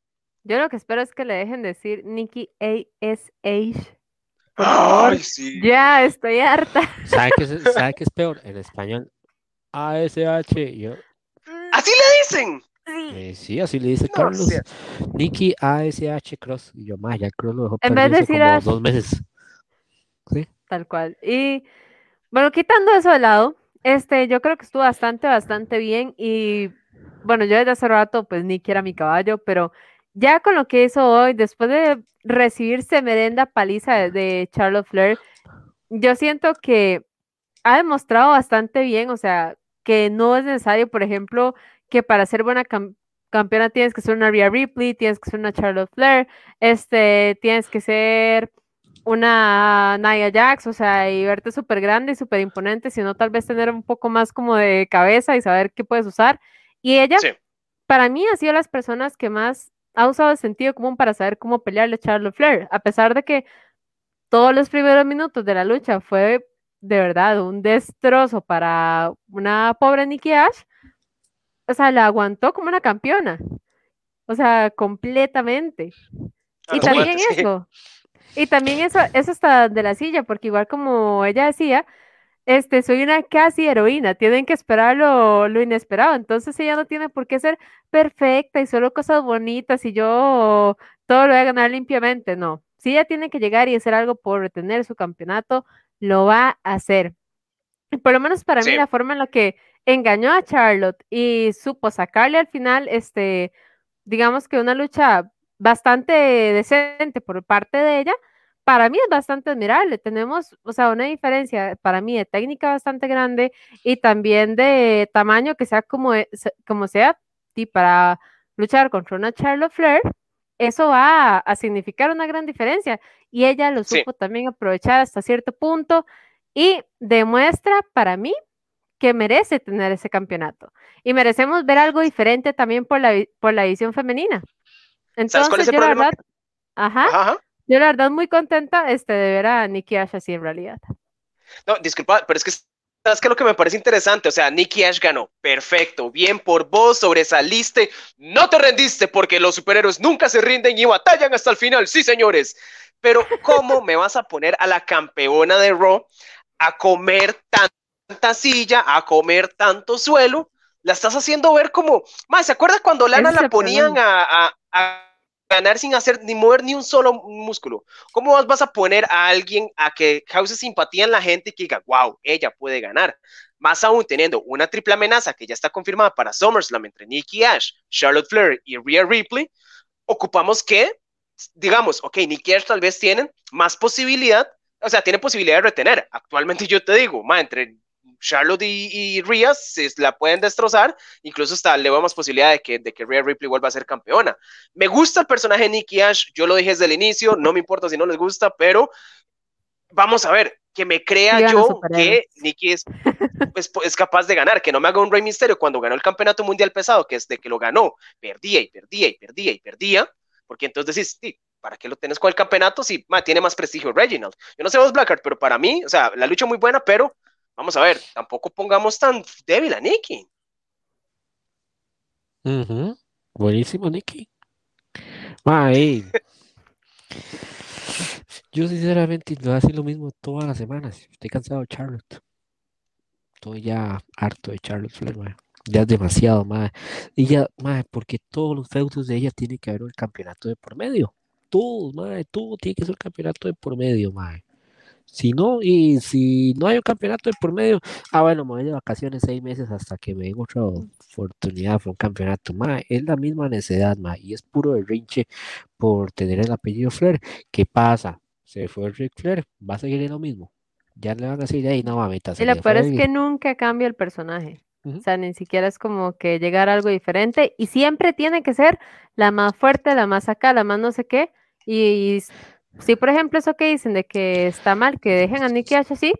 Yo lo que espero es que le dejen decir Nikki A.S.H. Ay, sí. Ya, estoy harta. ¿Sabe qué, es, ¿Sabe qué es peor? En español, A.S.H. Yo... ¿Así le dicen? Eh, sí, así le dice Carlos. Nikki ASH Cross. Y yo, más, ya Cross lo dejó En vez de decir como dos meses. ¿Sí? Tal cual. Y bueno, quitando eso de lado, este, yo creo que estuvo bastante, bastante bien. Y bueno, yo desde hace rato, pues Nikki era mi caballo, pero ya con lo que hizo hoy, después de recibirse merenda paliza de Charlotte Flair, yo siento que ha demostrado bastante bien, o sea, que no es necesario, por ejemplo, que para ser buena campeona tienes que ser una Rhea Ripley, tienes que ser una Charlotte Flair, este, tienes que ser una Nia Jax, o sea, y verte súper grande y súper imponente, sino tal vez tener un poco más como de cabeza y saber qué puedes usar. Y ella, para mí, ha sido las personas que más ha usado el sentido común para saber cómo pelearle a Charlotte Flair, a pesar de que todos los primeros minutos de la lucha fue de verdad un destrozo para una pobre Nikki Ash, o sea, la aguantó como una campeona. O sea, completamente. y también eso. Y también eso, eso está de la silla, porque igual como ella decía, este, soy una casi heroína, tienen que esperar lo, lo, inesperado, entonces ella no tiene por qué ser perfecta y solo cosas bonitas y yo todo lo voy a ganar limpiamente, no. Si ella tiene que llegar y hacer algo por retener su campeonato, lo va a hacer. Por lo menos para mí la forma en la que engañó a Charlotte y supo sacarle al final, este, digamos que una lucha bastante decente por parte de ella, para mí es bastante admirable. Tenemos, o sea, una diferencia para mí de técnica bastante grande y también de tamaño que sea como, e, como sea, y para luchar contra una Charlotte Flair, eso va a, significar una gran diferencia. Y ella lo supo también aprovechar hasta cierto punto y demuestra para mí que merece tener ese campeonato. Y merecemos ver algo diferente también por la, por la edición femenina. Entonces, yo la verdad, ajá, yo la verdad muy contenta este, de ver a Nikki Ash así en realidad. No, disculpa, pero es que ¿Sabes qué lo que me parece interesante? O sea, Nikki Ash ganó. Perfecto. Bien por vos, sobresaliste. No te rendiste porque los superhéroes nunca se rinden y batallan hasta el final. Sí, señores. Pero, ¿cómo me vas a poner a la campeona de Raw a comer tan tanta silla, a comer tanto suelo, la estás haciendo ver como, más, ¿se acuerda cuando Lana la ponían a, ganar sin hacer ni mover ni un solo músculo? ¿Cómo vas a poner a alguien a que cause simpatía en la gente y que diga, wow, ella puede ganar? Más aún teniendo una triple amenaza que ya está confirmada para SummerSlam entre Nikki Ash, Charlotte Flair y Rhea Ripley, ocupamos que, digamos, ok, Nikki Ash tal vez tienen más posibilidad o sea, tiene posibilidad de retener. Actualmente yo te digo, ma, entre Charlotte y, y Rhea se la pueden destrozar, incluso hasta le vemos posibilidad de que, de que Rhea Ripley vuelva a ser campeona. Me gusta el personaje de Nikki Ash, yo lo dije desde el inicio, no me importa si no les gusta, pero vamos a ver, que me crea yo que Nikki es, es, es, capaz de ganar, que no me haga un Rey Misterio cuando ganó el campeonato mundial pesado, que es de que lo ganó, perdía y perdía y perdía y perdía, porque entonces decís, sí, ¿para qué lo tenés con el campeonato si ma, tiene más prestigio Reginald? Yo no sé vos, Blackheart, pero para mí, o sea, la lucha muy buena, pero vamos a ver, tampoco pongamos tan débil a Nikki. Uh. Buenísimo, Nikki. Ay. Yo sinceramente a decir lo mismo todas las semanas. Estoy cansado de Charlotte. Estoy ya harto de Charlotte Flair. Ya es demasiado, madre. Y ya, madre, porque todos los feudos de ella tienen que haber un campeonato de por medio. Todos, madre, todo tiene que ser un campeonato de por medio, madre. Si no, y si no hay un campeonato de por medio, ah, bueno, me voy de vacaciones seis meses hasta que me den otra oportunidad por un campeonato. Ma, es la misma necesidad, ma, y es puro rinche por tener el apellido Flair. ¿Qué pasa? Se fue Rick Flair, va a seguir en lo mismo. Ya le van a decir, ahí no mamita. Y lo peor es que nunca cambia el personaje. Uh -huh. O sea, ni siquiera es como que llegar a algo diferente y siempre tiene que ser la más fuerte, la más acá, la más no sé qué. Y Sí, por ejemplo, eso que dicen de que está mal que dejen a Nikki Ash así,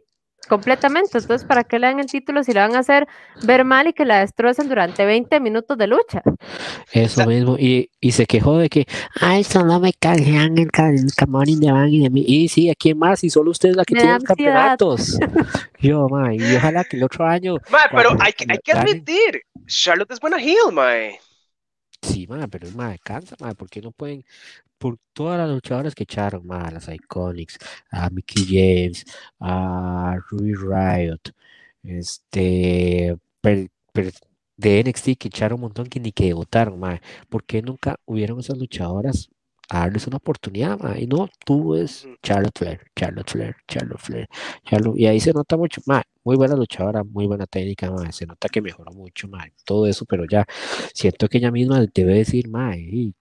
completamente. Entonces, ¿para qué le dan el título si la van a hacer ver mal y que la destrocen durante 20 minutos de lucha? Eso mismo, y, y se quejó de que, ay, solo me canjean el, el Camón de Van y de mí. Y sí, ¿a quién más? Y solo usted es la que Me tiene los campeonatos. Yo, ma, y ojalá que el otro año. Ma, pero hay que, hay que admitir, Charlotte es buena heel, mae. Sí, ma, pero es ma, cansa, ma, porque no pueden, por todas las luchadoras que echaron, a las Iconics, a Mickey James, a Ruby Riot, este, per- per- de NXT que echaron un montón que ni que debutaron, ma, ¿por qué nunca hubieron esas luchadoras a darles una oportunidad, ma? Y no, tú es. Charlotte Flair, Charlotte Flair, Charlotte Flair, Charlotte- y ahí se nota mucho, ma, muy buena luchadora, muy buena técnica, ma, se nota que mejoró mucho, ma, todo eso, pero ya siento que ella misma debe decir, ma, y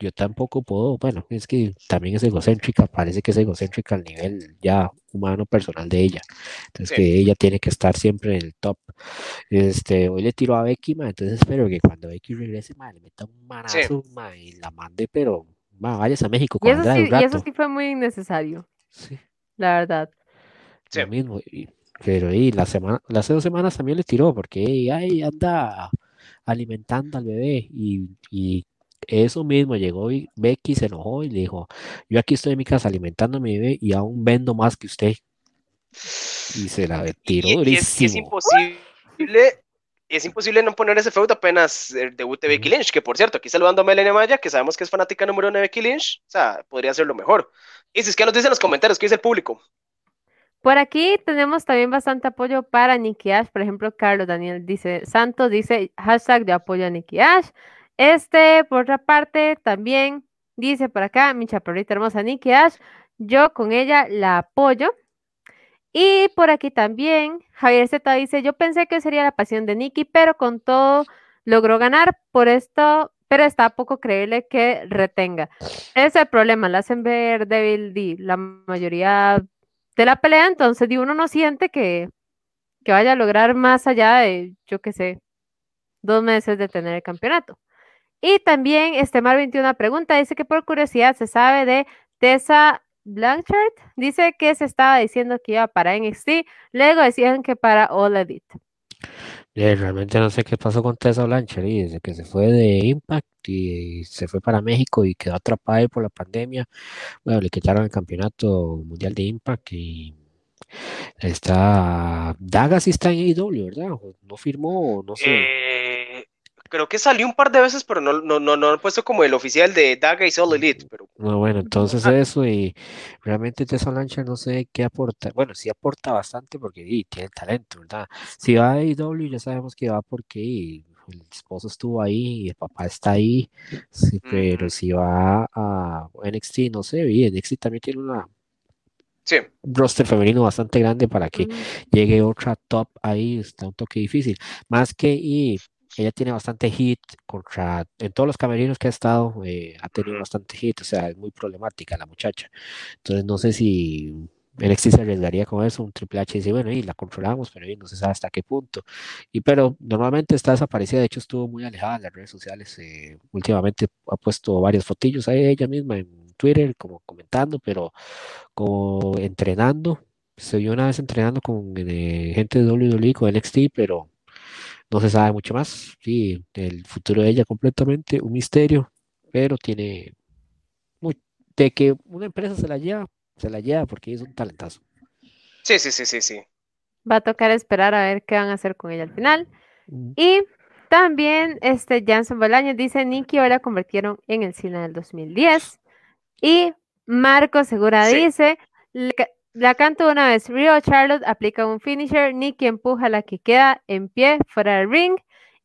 yo tampoco puedo, bueno, es que también es egocéntrica, parece que es egocéntrica al nivel ya humano personal de ella. Entonces Sí. que ella tiene que estar siempre en el top. Este, hoy le tiró a Becky, ma, entonces espero que cuando Becky regrese, ma, le meta un manazo, ma, y la mande, pero ma, vayas a México Y eso, Andrade sí, un y eso rato. sí fue muy innecesario, Sí, la verdad. Sí. lo mismo. y- pero y la semana, las dos semanas también le tiró, porque ay, anda alimentando al bebé y, y eso mismo llegó y Becky se enojó y le dijo, yo aquí estoy en mi casa alimentando a mi bebé y aún vendo más que usted. Y se la tiró y- y es, y es durísimo. imposible, es imposible no poner ese feudo apenas eh, debute Becky Lynch, que por cierto, aquí saludando a Melanie Maya, que sabemos que es fanática número uno de Becky Lynch, o sea, podría ser lo mejor. Y si es que nos dicen en los comentarios, ¿qué dice el público? Por aquí tenemos también bastante apoyo para Nikki Ash. Por ejemplo, Carlos Daniel dice, Santos dice hashtag de apoyo a Nikki Ash. Este, por otra parte, también dice por acá, mi chaparrita hermosa Nikki Ash, yo con ella la apoyo. Y por aquí también, Javier Z dice, yo pensé que sería la pasión de Nikki, pero con todo logró ganar, por esto, pero está poco creíble que retenga. Ese es el problema, la hacen ver débil di, la mayoría de la pelea, entonces uno no siente que, que vaya a lograr más allá de, yo qué sé, dos meses de tener el campeonato. Y también este Mar 21 pregunta, dice que por curiosidad se sabe de Tessa Blanchard, dice que se estaba diciendo que iba para NXT, luego decían que para All Elite. Eh, realmente no sé qué pasó con Tessa Blanchard y desde que se fue de Impact y se fue para México y quedó atrapada ahí por la pandemia. Bueno, le quitaron el campeonato mundial de Impact y está Daga sí está en AEW, ¿verdad? No firmó, no sé. Eh, creo que salió un par de veces, pero no, no, no, no han puesto como el oficial de Daga y Soul Elite, pero No, bueno, entonces Ah. eso y realmente Tessa Blanchard no sé qué aporta. Bueno, sí aporta bastante porque y, tiene talento, ¿verdad? Si va a AEW ya sabemos que va porque el esposo estuvo ahí y el papá está ahí, sí, pero si va a NXT, no sé, y NXT también tiene una, sí. roster femenino bastante grande para que Mm, llegue otra top ahí, está un toque difícil. Más que y ella tiene bastante hit contra, en todos los camerinos que ha estado, eh, ha tenido bastante hit, o sea, es muy problemática la muchacha. Entonces no sé si NXT se arriesgaría con eso, un Triple H dice, bueno, y la controlamos, pero no se sabe hasta qué punto. Y pero normalmente está desaparecida, de hecho estuvo muy alejada de las redes sociales, eh, últimamente ha puesto varias fotillos ahí ella misma en Twitter, como comentando, pero como entrenando, se vio una vez entrenando con eh, gente de WWE, con NXT, pero no se sabe mucho más. Sí, el futuro de ella completamente un misterio, pero tiene de que una empresa se la lleva, se la lleva porque es un talentazo. Sí, sí, sí, sí, sí. Va a tocar esperar a ver qué van a hacer con ella al final. Y también este Jansen Bolaños dice, Nicky ahora convirtieron en el cine del 2010. Y Marco Segura dice, la canto una vez, Rio Charlotte aplica un finisher, Nicky empuja la que queda en pie fuera del ring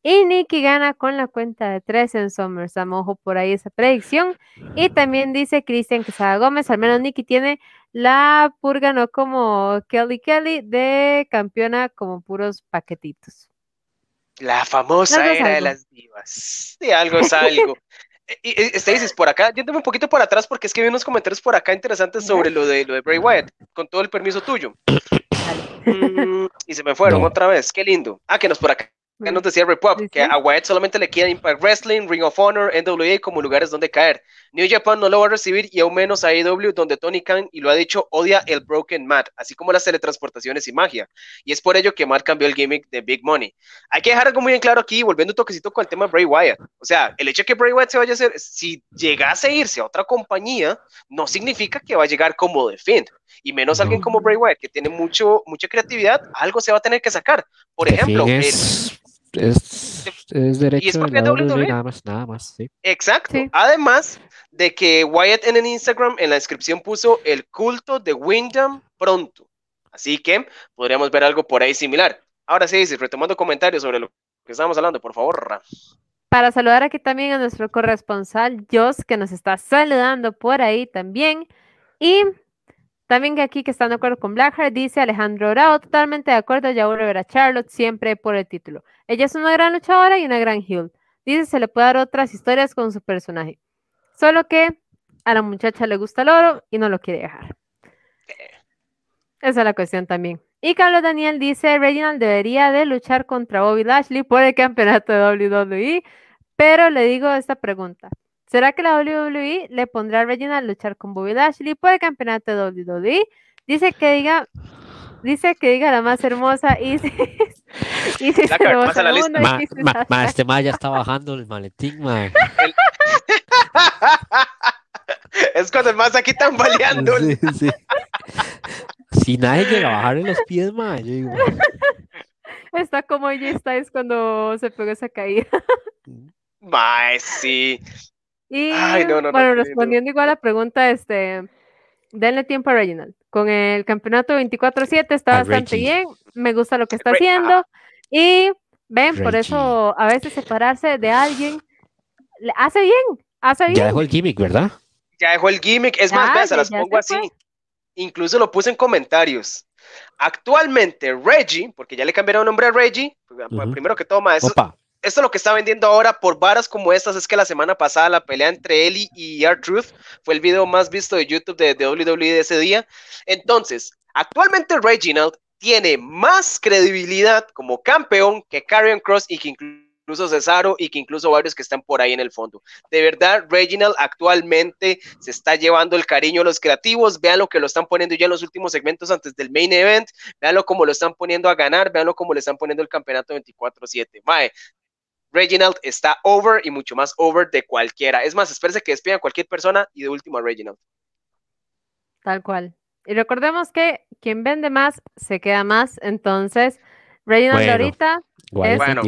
y Nikki gana con la cuenta de tres en SummerSlam. Ojo por ahí esa predicción. Y también dice Cristian Quesada Gómez, al menos Nikki tiene la purga, no como Kelly Kelly, de campeona como puros paquetitos. La famosa era de las divas. De algo es algo. y, dices por acá, yéndome un poquito por atrás porque es que vi unos comentarios por acá interesantes sobre lo de lo de Bray Wyatt, con todo el permiso tuyo. Mm, y se me fueron otra vez, qué lindo. Ah, que nos por acá que nos decía Repop, que a Wyatt solamente le queda Impact Wrestling, Ring of Honor, NWA como lugares donde caer. New Japan no lo va a recibir y aún menos a AEW, donde Tony Khan, y lo ha dicho, odia el Broken Mat, así como las teletransportaciones y magia. Y es por ello que Matt cambió el gimmick de Big Money. Hay que dejar algo muy en claro aquí, volviendo un toquecito con el tema de Bray Wyatt. O sea, el hecho de que Bray Wyatt se vaya a hacer, si llegase a irse a otra compañía, no significa que va a llegar como The Y menos alguien como Bray Wyatt, que tiene mucho, mucha creatividad, algo se va a tener que sacar. Por ejemplo, es, es derecho de la WWE, nada más, nada más, sí. Exacto. Además de que Wyatt en el Instagram en la descripción puso el culto de Windham pronto. Así que podríamos ver algo por ahí similar. Ahora sí, retomando comentarios sobre lo que estábamos hablando, por favor. Para saludar aquí también a nuestro corresponsal Joss, que nos está saludando por ahí también. Y también aquí que están de acuerdo con Blackheart, dice Alejandro Orao, totalmente de acuerdo, ya vuelve a Charlotte siempre por el título. Ella es una gran luchadora y una gran heel. Dice se le puede dar otras historias con su personaje. Solo que a la muchacha le gusta el oro y no lo quiere dejar. Esa es la cuestión también. Y Carlos Daniel dice, Reginald debería de luchar contra Bobby Lashley por el campeonato de WWE, pero le digo esta pregunta. ¿Será que la WWE le pondrá a Reginald a luchar con Bobby Lashley por el campeonato de WWE? Dice que diga, dice que diga la más hermosa y si, y si se lo pasa la lista. Ma, ma, ma, este ma ya está bajando el maletín, ma. es cuando el más aquí están baleando. Sí, sí. Si nadie llega a bajarle los pies, ma, yo digo. Está como ella está es cuando se pegó esa caída. Ma, sí. Y bueno, respondiendo igual a la pregunta, este, denle tiempo a Reginald. Con el campeonato 24-7 está bastante bien, me gusta lo que está haciendo. Y ven, por eso a veces separarse de alguien hace bien, hace bien. Ya dejó el gimmick, ¿verdad? Ya dejó el gimmick, es más, ya, se las pongo así. Incluso lo puse en comentarios. Actualmente Reggie, porque ya le cambiaron el nombre a Reggie, primero que toma, eso, esto lo que está vendiendo ahora por varas como estas es que la semana pasada la pelea entre Eli y R-Truth fue el video más visto de YouTube de, WWE de ese día. Entonces, actualmente Reginald tiene más credibilidad como campeón que Karrion Cross y que incluso Cesaro y que incluso varios que están por ahí en el fondo. De verdad, Reginald actualmente se está llevando el cariño a los creativos. Vean lo que lo están poniendo ya en los últimos segmentos antes del main event. Veanlo como lo están poniendo a ganar. Veanlo como le están poniendo el campeonato 24-7. Mae, Reginald está over y mucho más over de cualquiera. Es más, espérese que despidan a cualquier persona y de último a Reginald. Tal cual. Y recordemos que quien vende más se queda más. Entonces, Reginald ahorita es bueno,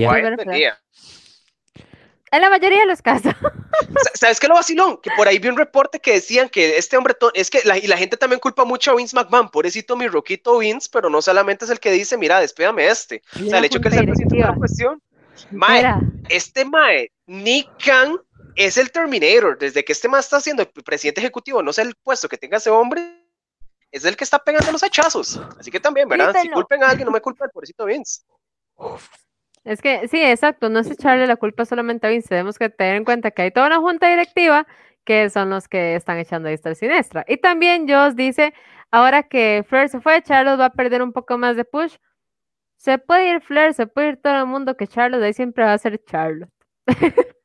en la mayoría de los casos. ¿Sabes qué lo vacilón? Que por ahí vi un reporte que decían que este hombre, es que la, y la gente también culpa mucho a Vince McMahon, pobrecito mi roquito Vince, pero no solamente es el que dice, mira, despídame este. o sea, el hecho que él se presente una cuestión Mae, este Mae, Nick Khan es el Terminator. Desde que este Mae está siendo el presidente ejecutivo, no sé el puesto que tenga ese hombre, es el que está pegando los hachazos. Así que también, ¿verdad? Si culpen a alguien, no me culpen al pobrecito Vince. Es que sí, exacto, no es echarle la culpa solamente a Vince, tenemos que tener en cuenta que hay toda una junta directiva que son los que están echando a diestra siniestra. Y también Joss dice, ahora que Flair se fue, Charlotte va a perder un poco más de push. Se puede ir Flair, se puede ir todo el mundo, que Charlotte ahí siempre va a ser Charlotte.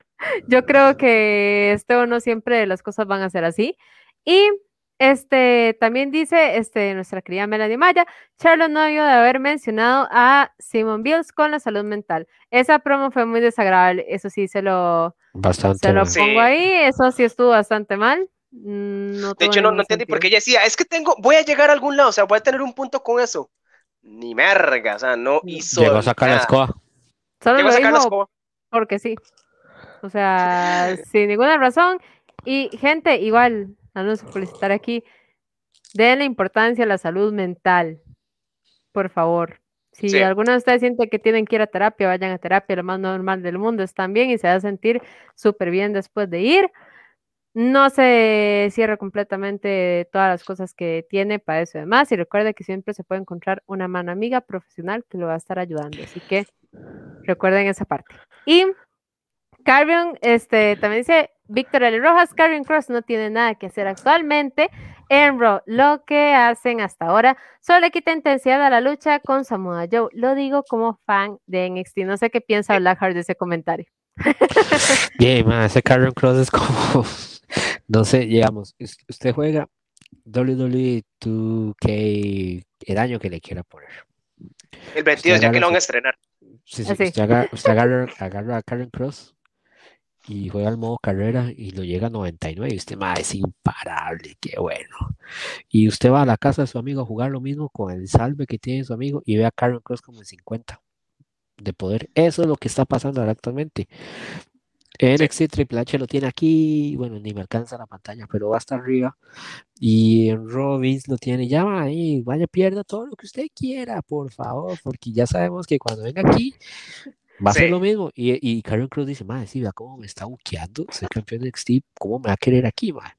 Yo creo que este o no siempre las cosas van a ser así. Y este también dice este, nuestra querida Melanie Maya, Charlotte no debió de haber mencionado a Simon Bills con la salud mental. Esa promo fue muy desagradable, eso sí se lo, Bastante. se lo mal. pongo Sí. ahí, eso sí estuvo bastante mal. Mm, No De hecho, no, no entendí porque ella decía, es que tengo, voy a llegar a algún lado, o sea, voy a tener un punto con eso. Ni merga, o sea, no hizo. Llegó a sacar la nada. escoba. Solo Llegó a sacar la escoba. porque sí. O sea, sin ninguna razón. Y gente, igual, anuncio publicitar aquí, den la importancia a la salud mental, por favor. Si Sí. alguno de ustedes siente que tienen que ir a terapia, vayan a terapia, lo más normal del mundo, están bien y se va a sentir súper bien después de ir. No se cierra completamente todas las cosas que tiene para eso y demás. Y recuerde que siempre se puede encontrar una mano amiga profesional que lo va a estar ayudando. Así que recuerden esa parte. Y Carrion, este, también dice Víctor L. Rojas, Carrion Cross no tiene nada que hacer actualmente en Raw. Lo que hacen hasta ahora solo le quita intensidad a la lucha con Samoa Joe. Lo digo como fan de NXT. No sé qué piensa Blackheart de ese comentario. Bien, man, ese Carrion Cross es como, no sé, digamos, us- usted juega WWE 2K el año que le quiera poner. El 22 ya que lo van a estrenar. Sí, sí, Así. usted agarra, usted agarra, agarra a Karen Cross y juega el modo carrera y lo llega a 99 y usted, ma, es imparable, qué bueno. Y usted va a la casa de su amigo a jugar lo mismo con el salve que tiene su amigo y ve a Karen Cross como en 50 de poder. Eso es lo que está pasando ahora actualmente. NXT Triple H lo tiene aquí, bueno, ni me alcanza la pantalla, pero va hasta arriba. Y en Vince lo tiene, ya va ahí, vaya, pierda todo lo que usted quiera, por favor, porque ya sabemos que cuando venga aquí va a ser Sí. lo mismo. Y, y Karen Cross dice, madre, sí, vea cómo me está buqueando, soy campeón de NXT, ¿cómo me va a querer aquí, madre?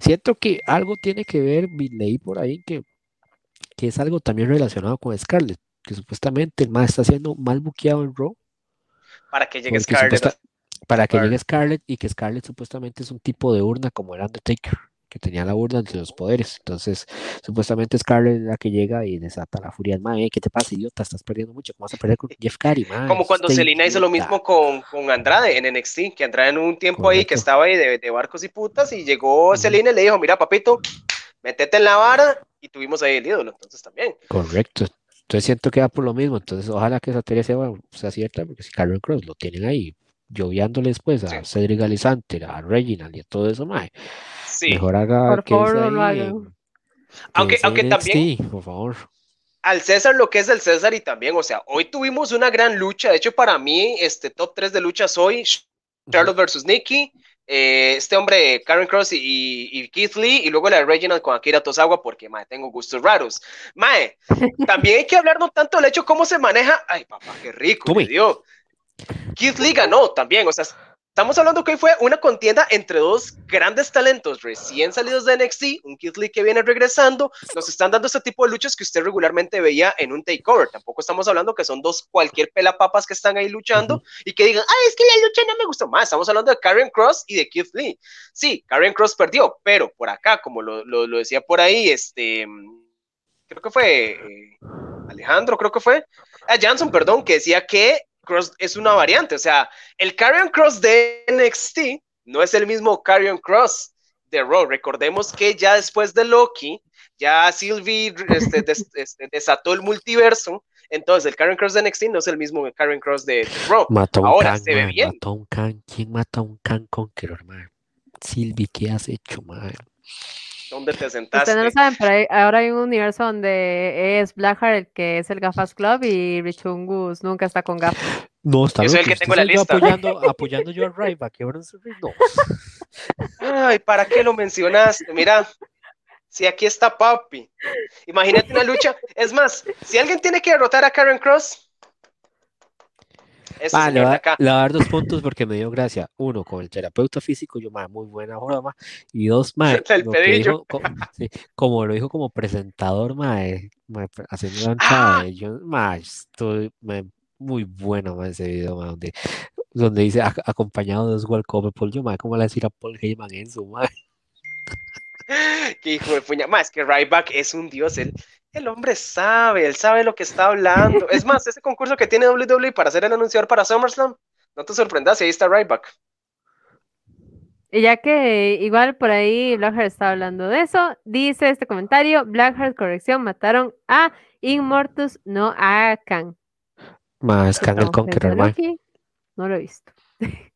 Siento que algo tiene que ver, leí por ahí que, que es algo también relacionado con Scarlett, que supuestamente el más está siendo mal buqueado en Raw Para que llegue Scarlett. supuesta- para que llegue Scarlett y que Scarlett supuestamente es un tipo de urna como el Undertaker, que tenía la urna entre los poderes. Entonces, supuestamente Scarlett es la que llega y desata la furia del mae. ¿Qué te pasa, idiota? Estás perdiendo mucho. ¿Cómo vas a perder con Jeff Carey, mae? Como cuando Selena hizo lo mismo con, con Andrade en NXT, que Andrade en un tiempo ahí que estaba ahí de, de barcos y putas y llegó Ujú. Selena y le dijo, mira papito, métete en la vara y tuvimos ahí el ídolo, entonces también. Correcto. Entonces siento que va por lo mismo. Entonces, ojalá que esa teoría sea, sea cierta, porque si Cross lo tienen ahí, lloviándole después a Sí. Cedric Alexander, a Reginald y a todo eso, mae. Sí, Mejor haga Por que Aunque- aunque en también- NXT, por favor. al César lo que es del César y también, o sea, hoy tuvimos una gran lucha, de hecho para mí, este top 3 de luchas hoy, Charlotte versus Nikki, eh, este hombre Karen Cross y, y- y Keith Lee, y luego la de Reginald con Akira Tosawa, porque, mae, tengo gustos raros. Mae, también hay que hablar no tanto del hecho cómo se maneja, ay papá, qué rico, Tome. Keith Lee ganó también, o sea, estamos hablando que hoy fue una contienda entre dos grandes talentos recién salidos de NXT, un Keith Lee que viene regresando, nos están dando este tipo de luchas que usted regularmente veía en un takeover. Tampoco estamos hablando que son dos cualquier pelapapas que están ahí luchando y que digan, ay, es que la lucha no me gustó más. Estamos hablando de Karen Cross y de Keith Lee. Sí, Karen Cross perdió, pero por acá, como lo, lo, lo decía por ahí, este, creo que fue eh, Alejandro, creo que fue, a Johnson, perdón, que decía que Cross es una variante, o sea, el Carrion Cross de NXT no es el mismo Carrion Cross de Raw. Recordemos que ya después de Loki, ya Sylvie este, des- este, desató el multiverso, entonces el Carrion Cross de NXT no es el mismo Carrion Cross de, de Raw. Mató a un Ahora can, se ve bien. mató un can. ¿Quién mata a un can Conqueror, mae? Silvi, ¿qué has hecho, mae? ¿Dónde te sentaste? Ustedes no lo saben, pero hay- ahora hay un universo donde es Blackheart el que es el Gafas Club y Richungus nunca está con gafas. No, está Yo soy el que tengo la lista. apoyando, apoyando yo a Ryback, no. Ay, ¿para qué lo mencionaste? Mira, si aquí está Papi. Imagínate una lucha. Es más, si alguien tiene que derrotar a Karen Cross, Ah, le acá. le va a dar dos puntos porque me dio gracia. Uno, con el terapeuta físico, yo, mae, muy buena broma. Y dos, lo que dijo, sí, como lo dijo como presentador, haciendo la Ah. entrada de John, mae, estoy, muy bueno, mae, ese video, donde donde dice "Ac- acompañado de Oswald Cobblepot. Yo, mae, ¿cómo le decir a Paul Heyman eso, mae? Qué hijo de puña. Más que Ryback es un dios. Él, el hombre sabe, él sabe lo que está hablando. Es más, ese concurso que tiene WWE para ser el anunciador para SummerSlam, no te sorprendas, ahí está Ryback. Y ya que igual por ahí Blackheart está hablando de eso, dice este comentario, Blackheart, corrección, mataron a Immortus, no a Khan. Es Khan el Estamos Conqueror, No lo he visto.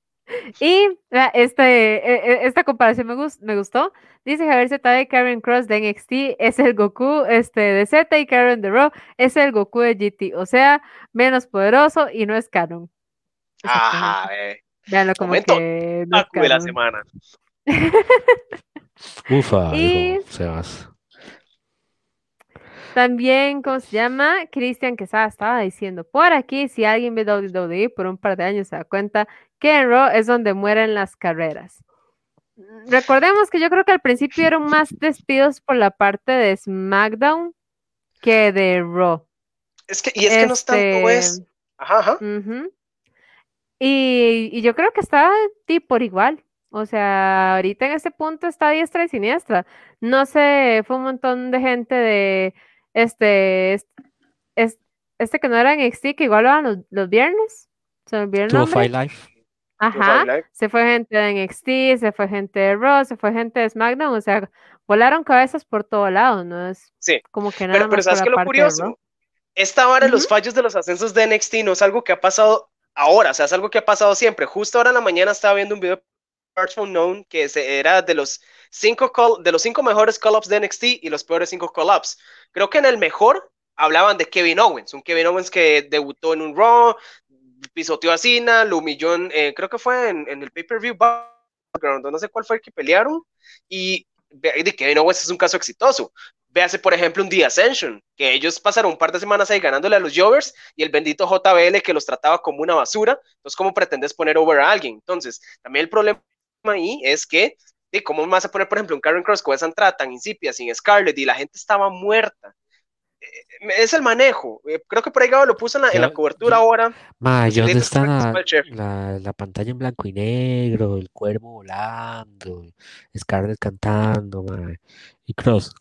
y vea, este, e- e- esta comparación me, gus- me gustó. Dice Javier Z de Karen Cross de NXT es el Goku este, de Z y Karen de Raw es el Goku de GT. O sea, menos poderoso y no es canon. Ajá, eh. Véanlo como Momento que no es de la semana. Ufa, Y- Sebas. También, ¿cómo se llama? Cristian Quesada estaba diciendo por aquí, si alguien ve WWE por un par de años se da cuenta que en Raw es donde mueren las carreras. Mm, Recordemos que yo creo que al principio eran más despidos por la parte de SmackDown que de Raw. Es que, y es que no es tanto Este, es. Ajá, ajá. ujú. y, y yo creo que está ti por igual. O sea, ahorita en este punto está diestra y siniestra. No sé, fue un montón de gente de este, es- es- este que no era en NXT, que igual lo daban los, los viernes. Se me olvidó el Tuvo nombre. Five Life. Ajá. Se fue gente de NXT, se fue gente de Raw, se fue gente de SmackDown. O sea, volaron cabezas por todos lados, ¿no? Es Sí. como que nada Pero, pero más ¿sabes qué es lo de curioso? Esta vara de los fallos de los ascensos de NXT no es algo que ha pasado ahora, o sea, es algo que ha pasado siempre. Justo ahora en la mañana estaba viendo un video Unknown que era de los cinco call- de los cinco mejores call-ups de NXT y los peores cinco call-ups. Creo que en el mejor hablaban de Kevin Owens, un Kevin Owens que debutó en un Raw, pisoteó a Cena, lo humilló en, eh, creo que fue en, en el pay-per-view Battleground, no sé cuál fue el que pelearon, y de Kevin Owens es un caso exitoso. Véase, por ejemplo, un The Ascension, que ellos pasaron un par de semanas ahí ganándole a los Jovers y el bendito JBL que los trataba como una basura. Entonces, ¿cómo pretendes poner over a alguien? Entonces, también el problema ahí es que, de ¿cómo vas a poner, por ejemplo, un Karen Cross con esa entrada tan insípida, sin Scarlett y la gente estaba muerta? Eh, Es el manejo. Eh, Creo que por ahí Gabo lo puso en la, en la Yo- cobertura yo- ahora. Mae, Los ¿y dónde está la, la, la pantalla en blanco y negro? El cuervo volando, Scarlett cantando. Y Cross.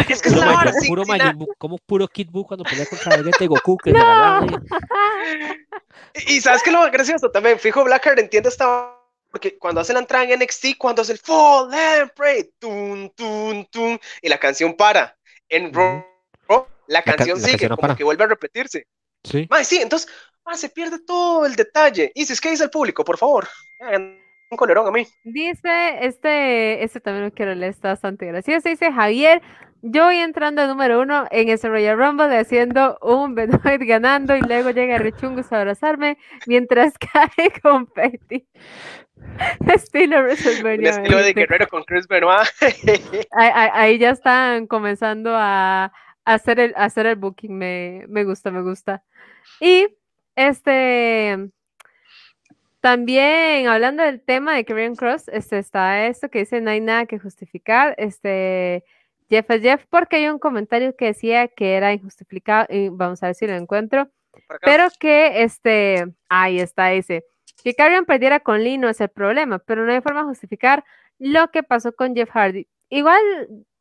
Es que es la sí, puro Majin la- Buu, como puro Kid Buu cuando pelea contra Vegeta y Goku que agarran ahí. Y sabes que lo más gracioso también, fijo, Blackheart entiende esta porque cuando hace la entrada en NXT, cuando hace el Fall and Pray, tun, tun, tun, y la canción para. En Raw, la ca- canción la sigue, canción no como para. que vuelve a repetirse. Sí. Ma, sí, entonces, ma, se pierde todo el detalle. Y si es que dice el público, por favor, hagan un colerón a mí. Dice, este, este también lo quiero leer, está bastante gracioso. Dice Javier, yo voy entrando a número uno en ese Royal Rumble haciendo un Benoit ganando y luego llega Richungus a abrazarme mientras cae con Petty. Estilo Un WrestleMania estilo de 20. guerrero con Chris Benoit. Ahí, ahí- ahí ya están comenzando a, a hacer el, a hacer el booking, me, me gusta, me gusta. Y este, también hablando del tema de Karrion Cross, este, está esto que dice no hay nada que justificar, este, Jeff es Jeff, porque hay un comentario que decía que era injustificado, y vamos a ver si lo encuentro, pero que este, ahí está, dice, que Carrion perdiera con Lee no es el problema, pero no hay forma de justificar lo que pasó con Jeff Hardy. Igual,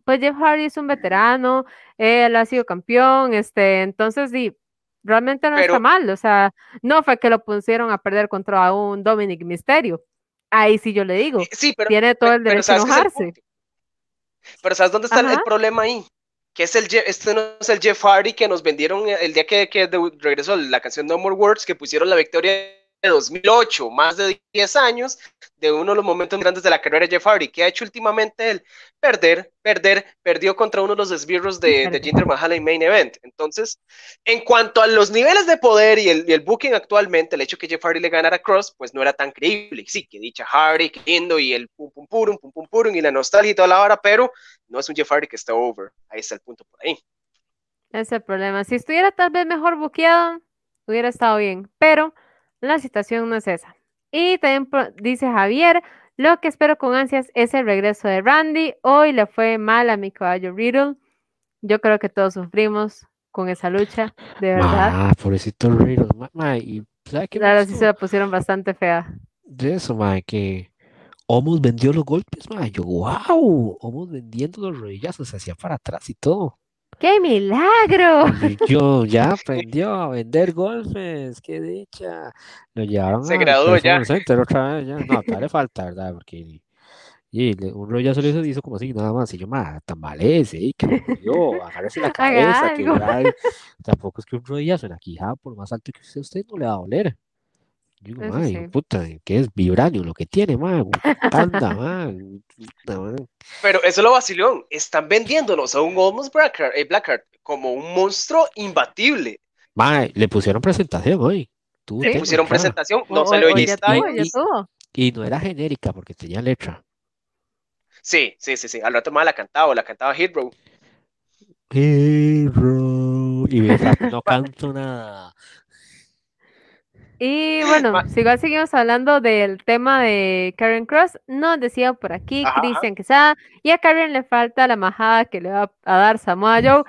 pues Jeff Hardy es un veterano, él ha sido campeón, este, entonces sí, realmente no Pero- está mal, o sea, no fue que lo pusieron a perder contra un Dominic Mysterio. Ahí sí yo le digo, Sí, pero, tiene todo el derecho a ¿sabes qué es el enojarse. Pero ¿sabes dónde está el- problema ahí? Que es el Je- este no es el Jeff Hardy que nos vendieron el día que, que de- regresó la canción No More Words, que pusieron la victoria 2008, más de 10 años, de uno de los momentos grandes de la carrera de Jeff Hardy. ¿Qué ha hecho últimamente él? Perder, perder, perdió contra uno de los esbirros de, de. Jinder Mahal en Main Event. Entonces, en cuanto a los niveles de poder y el, y el booking actualmente, el hecho que Jeff Hardy le ganara a Cross, pues no era tan creíble. Sí, que dicha Hardy, que lindo, y el pum pum purum, pum pum purum, y la nostalgia y toda la hora, pero no es un Jeff Hardy que está over. Ahí está el punto por ahí. Ese es el problema. Si estuviera tal vez mejor buqueado, hubiera estado bien, pero la situación no es esa. Y también dice Javier, lo que espero con ansias es el regreso de Randy. Hoy le fue mal a mi caballo Riddle. Yo creo que todos sufrimos con esa lucha, de verdad. Ma, pobrecito Riddle. Ma, ma, y ¿sabe qué La me verdad sí se la pusieron bastante fea. De eso, mae, que Omos vendió los golpes, mae. Yo, wow, Omos vendiendo los rodillazos hacia para atrás y todo. ¡Qué milagro! Y yo ya aprendió a vender golpes, qué dicha. Lo llevaron Se al graduó ya. Center otra vez, ya. No, le falta, ¿verdad? Porque y un rodillazo le hizo, hizo como así, nada más. Y yo, ma, tambalece, y que me murió, agárrese la cabeza, que Tampoco es que un rodillazo en la quijada, por más alto que sea usted, no le va a doler. Yo Eso sí. puta, ¿qué es? Vibranio, lo que tiene, ma, tanda, ma, puta, ma. Pero eso es lo vacilón. Están vendiéndonos a un Almost Blackheart, eh, Blackheart como un monstruo imbatible. Ma, le pusieron presentación hoy. Tuvo Le pusieron claro. presentación, no salió o- en o ya Style. tuvo, ya y-. Y no era genérica porque tenía letra. Sí, sí, sí, sí. Al rato más la cantaba, o la cantaba Hero. Hero. Y me no canto nada. Y bueno, Ma- si igual seguimos hablando del tema de Karen Cross, nos decía por aquí. Cristian Quesada, y a Karen le falta la majada que le va a dar Samoa Joe.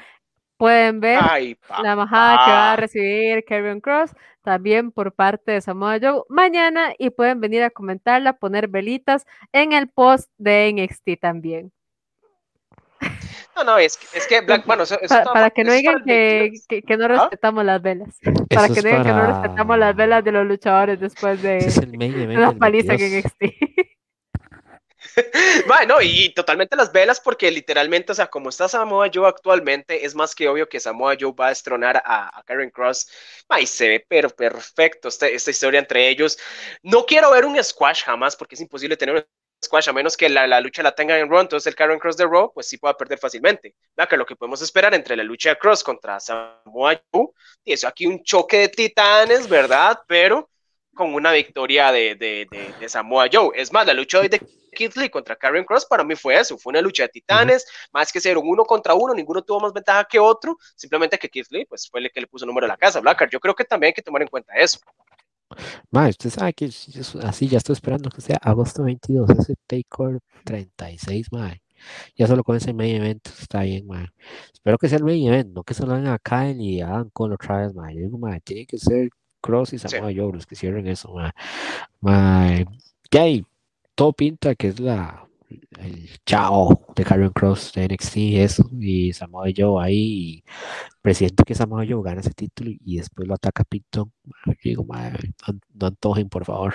Pueden ver Ay, la majada que va a recibir Karen Cross también por parte de Samoa Joe mañana y pueden venir a comentarla, poner velitas en el post de NXT también. No, no, es, que- es que Black, bueno, eso, eso para que no digan que, 22. que- que no ¿Ah? respetamos las velas. Para Eso que no digan que no respetamos las velas de los luchadores después de Ese es el main event la paliza 22. NXT. Bueno, y totalmente las velas, porque literalmente, o sea, como está Samoa Joe actualmente, es más que obvio que Samoa Joe va a destronar a, a Karen Cross. Ay, se ve pero perfecto esta, esta historia entre ellos. No quiero ver un squash jamás, porque es imposible tener un squash, a menos que la, la lucha la tengan en Raw, entonces el Karen Cross de Raw, pues sí pueda perder fácilmente. Que lo que podemos esperar entre la lucha de Cross contra Samoa Joe, y eso aquí un choque de titanes, ¿verdad? Pero con una victoria de, de, de, de Samoa Joe. Es más, la lucha hoy de Keith Lee contra Karen Cross para mí fue eso, fue una lucha de titanes, más que ser un uno contra uno, ninguno tuvo más ventaja que otro, simplemente que Keith Lee pues fue el que le puso número a la casa, Blackheart. Yo creo que también hay que tomar en cuenta eso. Ma, usted sabe que así ya estoy esperando que sea agosto 22, ese Takeover 36, ma. Ya solo con ese main event está bien, ma. Espero que sea el main event, no que se lo hagan a Kyle y Adam Cole otra vez, ma. Yo digo, tiene que ser Cross y Samoa Joe los que cierren eso, ma. Ma, ya y todo pinta que es la el chao de Karen Cross de NXT, eso, y Samoa Joe ahí, y presiento que Samoa Joe gana ese título y después lo ataca Pitton. Yo digo, ma, no, no antojen, por favor.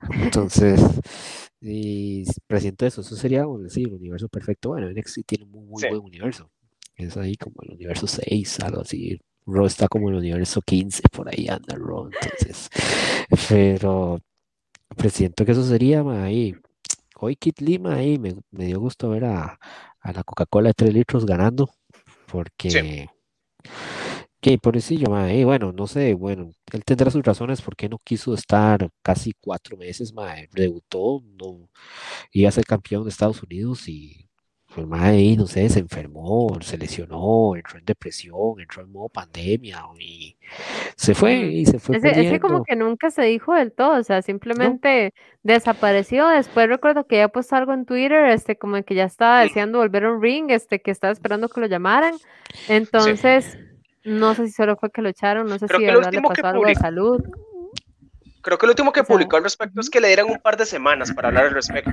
Entonces, y presiento eso, eso sería un, sí, el universo perfecto. Bueno, NXT tiene un muy, muy Sí. buen universo. Es ahí como el universo 6, algo así. Raw está como el universo 15, por ahí anda Raw, entonces. Pero presiento que eso sería, ahí. Hoy Kit Lima ahí me, me dio gusto ver a, a la Coca-Cola de 3 litros ganando, porque que pobrecillo, mae, y bueno, no sé, bueno, él tendrá sus razones por qué no quiso estar casi cuatro meses, mae, debutó, no, iba a ser campeón de Estados Unidos y pues mae, ahí, no sé, se enfermó, se lesionó, entró en depresión, entró en modo pandemia y se fue y se fue Es, que- es que como que nunca se dijo del todo, o sea, simplemente desapareció. Después recuerdo que ya puso algo en Twitter, este, como que ya estaba Ujú. deseando volver a un ring, este, que estaba esperando que lo llamaran. Entonces, no sé si solo fue que lo echaron, no sé Creo si de verdad le pasó algo de salud. Creo que lo último que publicó al respecto es que le dieran un par de semanas para hablar al respecto.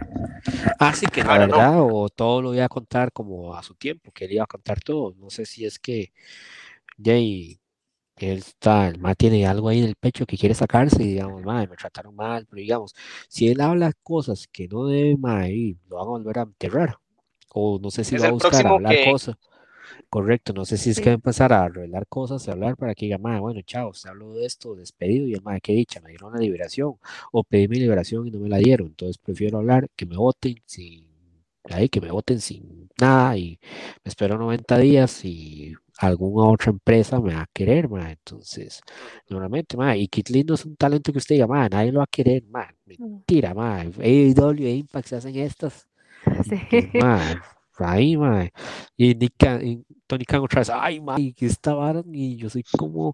Así que la Ahora no. verdad, o todo lo iba a contar como a su tiempo, que él iba a contar todo, no sé si es que Jay él está, el ma tiene algo ahí en el pecho que quiere sacarse y digamos, ma, me trataron mal, pero digamos, si él habla cosas que no debe, ma, y lo van a volver a enterrar, o no sé si Es va a buscar hablar que- cosas, correcto, no sé si es Sí. que va a empezar a revelar cosas, a hablar para que diga, ma, bueno, chao, se habló de esto, despedido, y el ma, qué dicha, me dieron una liberación, o pedí mi liberación y no me la dieron, entonces prefiero hablar, que me voten sin, ahí, que me voten sin nada, y me espero 90 días y alguna otra empresa me va a querer, ma, entonces, normalmente, ma, y Kit Lee no es un talento que usted diga, ma, nadie lo va a querer, ma, mentira, ma, AEW e Impact se hacen estas, Sí. ma, ahí, ma, y, Nick Khan- y Tony Khan otra vez, ay, ma, y que esta vara, y yo soy como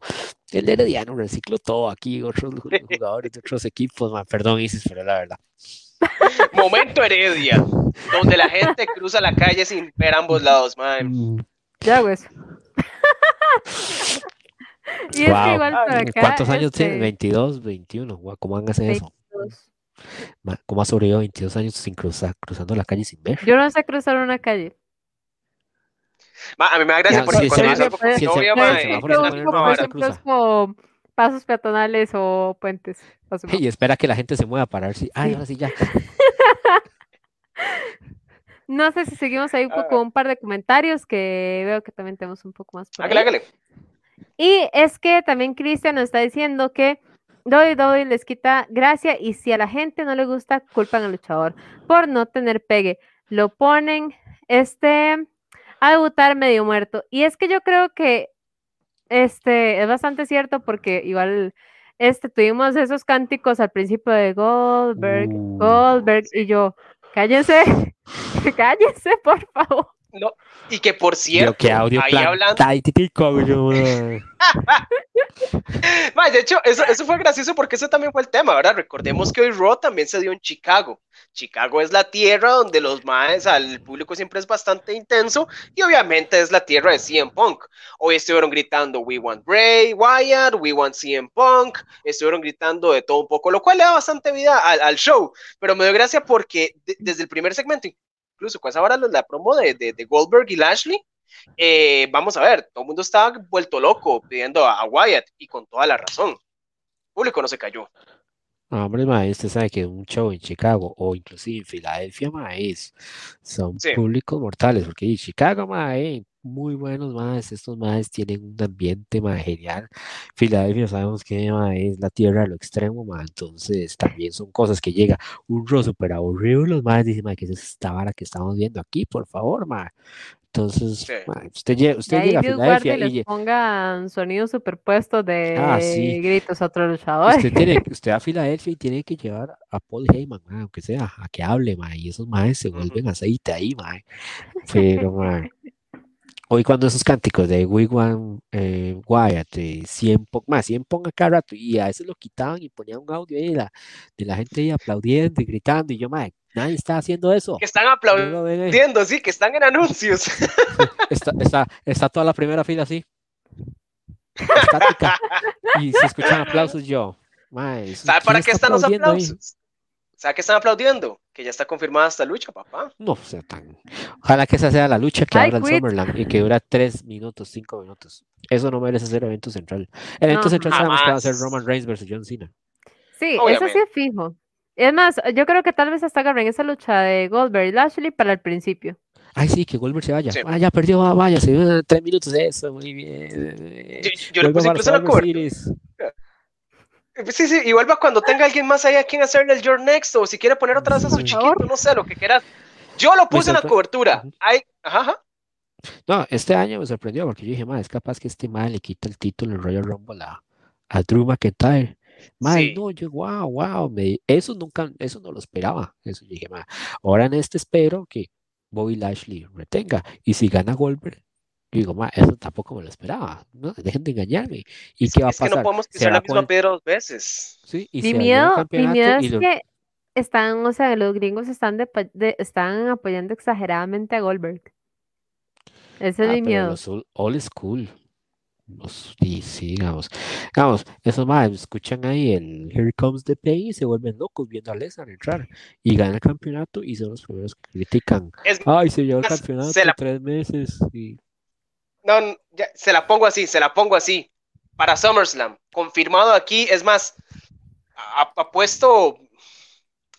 el herediano, reciclo todo aquí, otros ju- jugadores de otros equipos, ma, perdón, Isis, pero es la verdad. Momento Heredia, donde la gente cruza la calle sin ver ambos lados, man. Mm, Ya hago eso. Y es que Wow. igual por acá. ¿Cuántos años tiene? este, 22, 21. Guau, ¿Cómo van a hacer eso? 22. Ma- ¿Cómo ha sobrevivido 22 años sin cruzar, cruzando la calle sin ver? Yo no sé cruzar una calle. Ma, a mí me da gracia Ya, el eh, por es cruza. como pasos peatonales o puentes. Y espera que la gente se mueva para ver si. Ay, ahora sí ya. No sé si seguimos ahí un Ah. poco un par de comentarios que veo que también tenemos un poco más por Hágale, ahí. hágale. Y es que también Cristian nos está diciendo que WWE les quita gracia y si a la gente no le gusta, culpan al luchador por no tener pegue. Lo ponen este a debutar medio muerto. Y es que yo creo que este es bastante cierto porque igual este tuvimos esos cánticos al principio de Goldberg, Uh. Goldberg y yo, cállense, cállense, por favor. No, y que por Yo cierto, que audio ahí hablando, plantatico, yo, ma. Ma, de hecho, eso, eso fue gracioso porque ese también fue el tema, ¿verdad? Recordemos que hoy Raw también se dio en Chicago. Chicago es la tierra donde los maes, al público siempre es bastante intenso y obviamente es la tierra de CM Punk. Hoy estuvieron gritando We want Bray Wyatt, We want CM Punk, estuvieron gritando de todo un poco, lo cual le da bastante vida al, al show, pero me dio gracia porque de- desde el primer segmento, incluso pues ahora la promo de, de, de Goldberg y Lashley, eh, vamos a ver, todo el mundo estaba vuelto loco pidiendo a, a Wyatt y con toda la razón. El público no se cayó. No, hombre, ma, usted sabe que un show en Chicago o inclusive en Filadelfia, ma, es, son Sí. públicos mortales, porque en Chicago, ma, eh, muy buenos más, estos más tienen un ambiente ma, genial. Filadelfia sabemos que ma, es la tierra de lo extremo, ma, entonces también son cosas que llega un ro súper aburrido, los más dicen, ma, que es esta vara que estamos viendo aquí, por favor, ma. Entonces, Sí. ma, usted, lle- De usted llega a Filadelfia y pongan sonidos superpuestos de Ah, sí. gritos a otro luchador. Usted tiene, usted va a Filadelfia y tiene que llevar a Paul Heyman, ma, aunque sea, a que hable, ma, y esos maes se vuelven aceite ahí, ma. Pero, ma, hoy cuando esos cánticos de Wigwam, eh, Wyatt, eh, 100 Punk, más 100 Punk a cada rato, y a veces lo quitaban y ponían un audio ahí de la, de la gente ahí aplaudiendo y gritando, y yo, ma, nadie está haciendo eso. Que están aplaudiendo, sí, que están en anuncios. Está, está, está toda la primera fila así. Estática. Y se escuchan aplausos yo. Ma, eso- ¿Sabe para ¿quién qué está están los aplausos? ¿Sabe qué están aplaudiendo? Que ya está confirmada esta lucha, papá. No sea tan. Ojalá que esa sea la lucha que abra el. Summerland y que dura 3 minutos, 5 minutos. Eso no merece ser evento central. El evento No, central sabemos que va a ser. Roman Reigns versus John Cena. Sí, eso sí es fijo. Es más, yo creo que tal vez hasta agarren esa lucha de Goldberg y Lashley para el principio. Ay, sí, que Goldberg se vaya. Sí. Ah, ya perdió, ah, vaya, se dio 3 minutos. Eso, muy bien. Yo, yo le puse incluso la cobertura. Sí, sí, y vuelva cuando tenga alguien más ahí a quien hacerle el Your Next o si quiere poner otra vez a su chiquito, no sé, lo que quieras. Yo lo puse en la sorpre- cobertura. Ay, ajá, ajá. No, este año me sorprendió porque yo dije, es capaz que este mal le quita el título en Royal Rumble a, a Drew McIntyre. Ma, Sí. no, yo, wow, wow, me, eso nunca, eso no lo esperaba. Eso yo dije, ma, ahora en este espero que Bobby Lashley retenga. Y si gana Goldberg, yo digo, ma, eso tampoco me lo esperaba. No, dejen de engañarme. ¿Y Es, qué va a es que no pasar? podemos pisar la misma piedra dos veces. sí, y Mi miedo, mi campeonato miedo y es lo- que están, o sea, los gringos están, de, de- están apoyando exageradamente a Goldberg. Ese es Ah, mi pero miedo. los old, old school. Los, y sí, digamos. Digamos, esos más escuchan ahí el Here Comes the Pain y se vuelven locos viendo a Lesnar entrar y gana el campeonato y son los primeros que critican. Es, Ay, se llevó el campeonato se la- tres meses y no, no, ya, se la pongo así, se la pongo así. Para SummerSlam, confirmado aquí, es más, apuesto,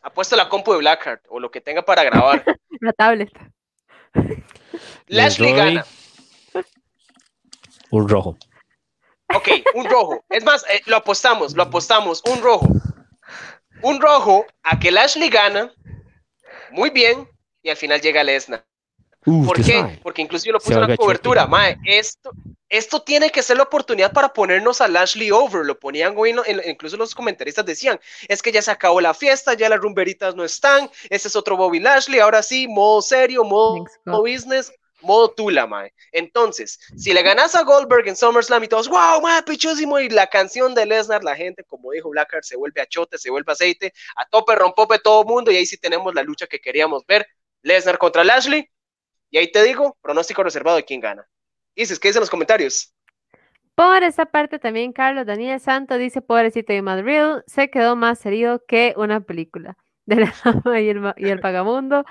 apuesto la compu de Blackheart o lo que tenga para grabar. La tablet. Lashley doy- gana. un rojo. Ok, un rojo. Es más, eh, lo apostamos, lo apostamos, un rojo. Un rojo a que Lashley gana. Muy bien. Y al final llega Lesnar. Uh, ¿Por qué? sabe. Porque incluso yo lo Se puse en la cobertura. Mae, esto, esto tiene que ser la oportunidad para ponernos a Lashley over. Lo ponían hoy, en- en- incluso los comentaristas decían, es que ya se acabó la fiesta, ya las rumberitas no están, ese es otro Bobby Lashley, ahora sí, modo serio, modo, modo business, modo tula, mae. Entonces, si le ganas a Goldberg en SummerSlam y todos, wow, mae, pichúsimo, y la canción de Lesnar, la gente, como dijo Blackheart, se vuelve a chote, se vuelve aceite, a tope, rompope todo el mundo, y ahí sí tenemos la lucha que queríamos ver, Lesnar contra Lashley, y ahí te digo, pronóstico reservado de quién gana. Dices, ¿qué dicen los comentarios? Por esa parte también Carlos Daniel Santo dice, pobrecito de Madrid, se quedó más herido que una película de la dama y el, y el vagabundo.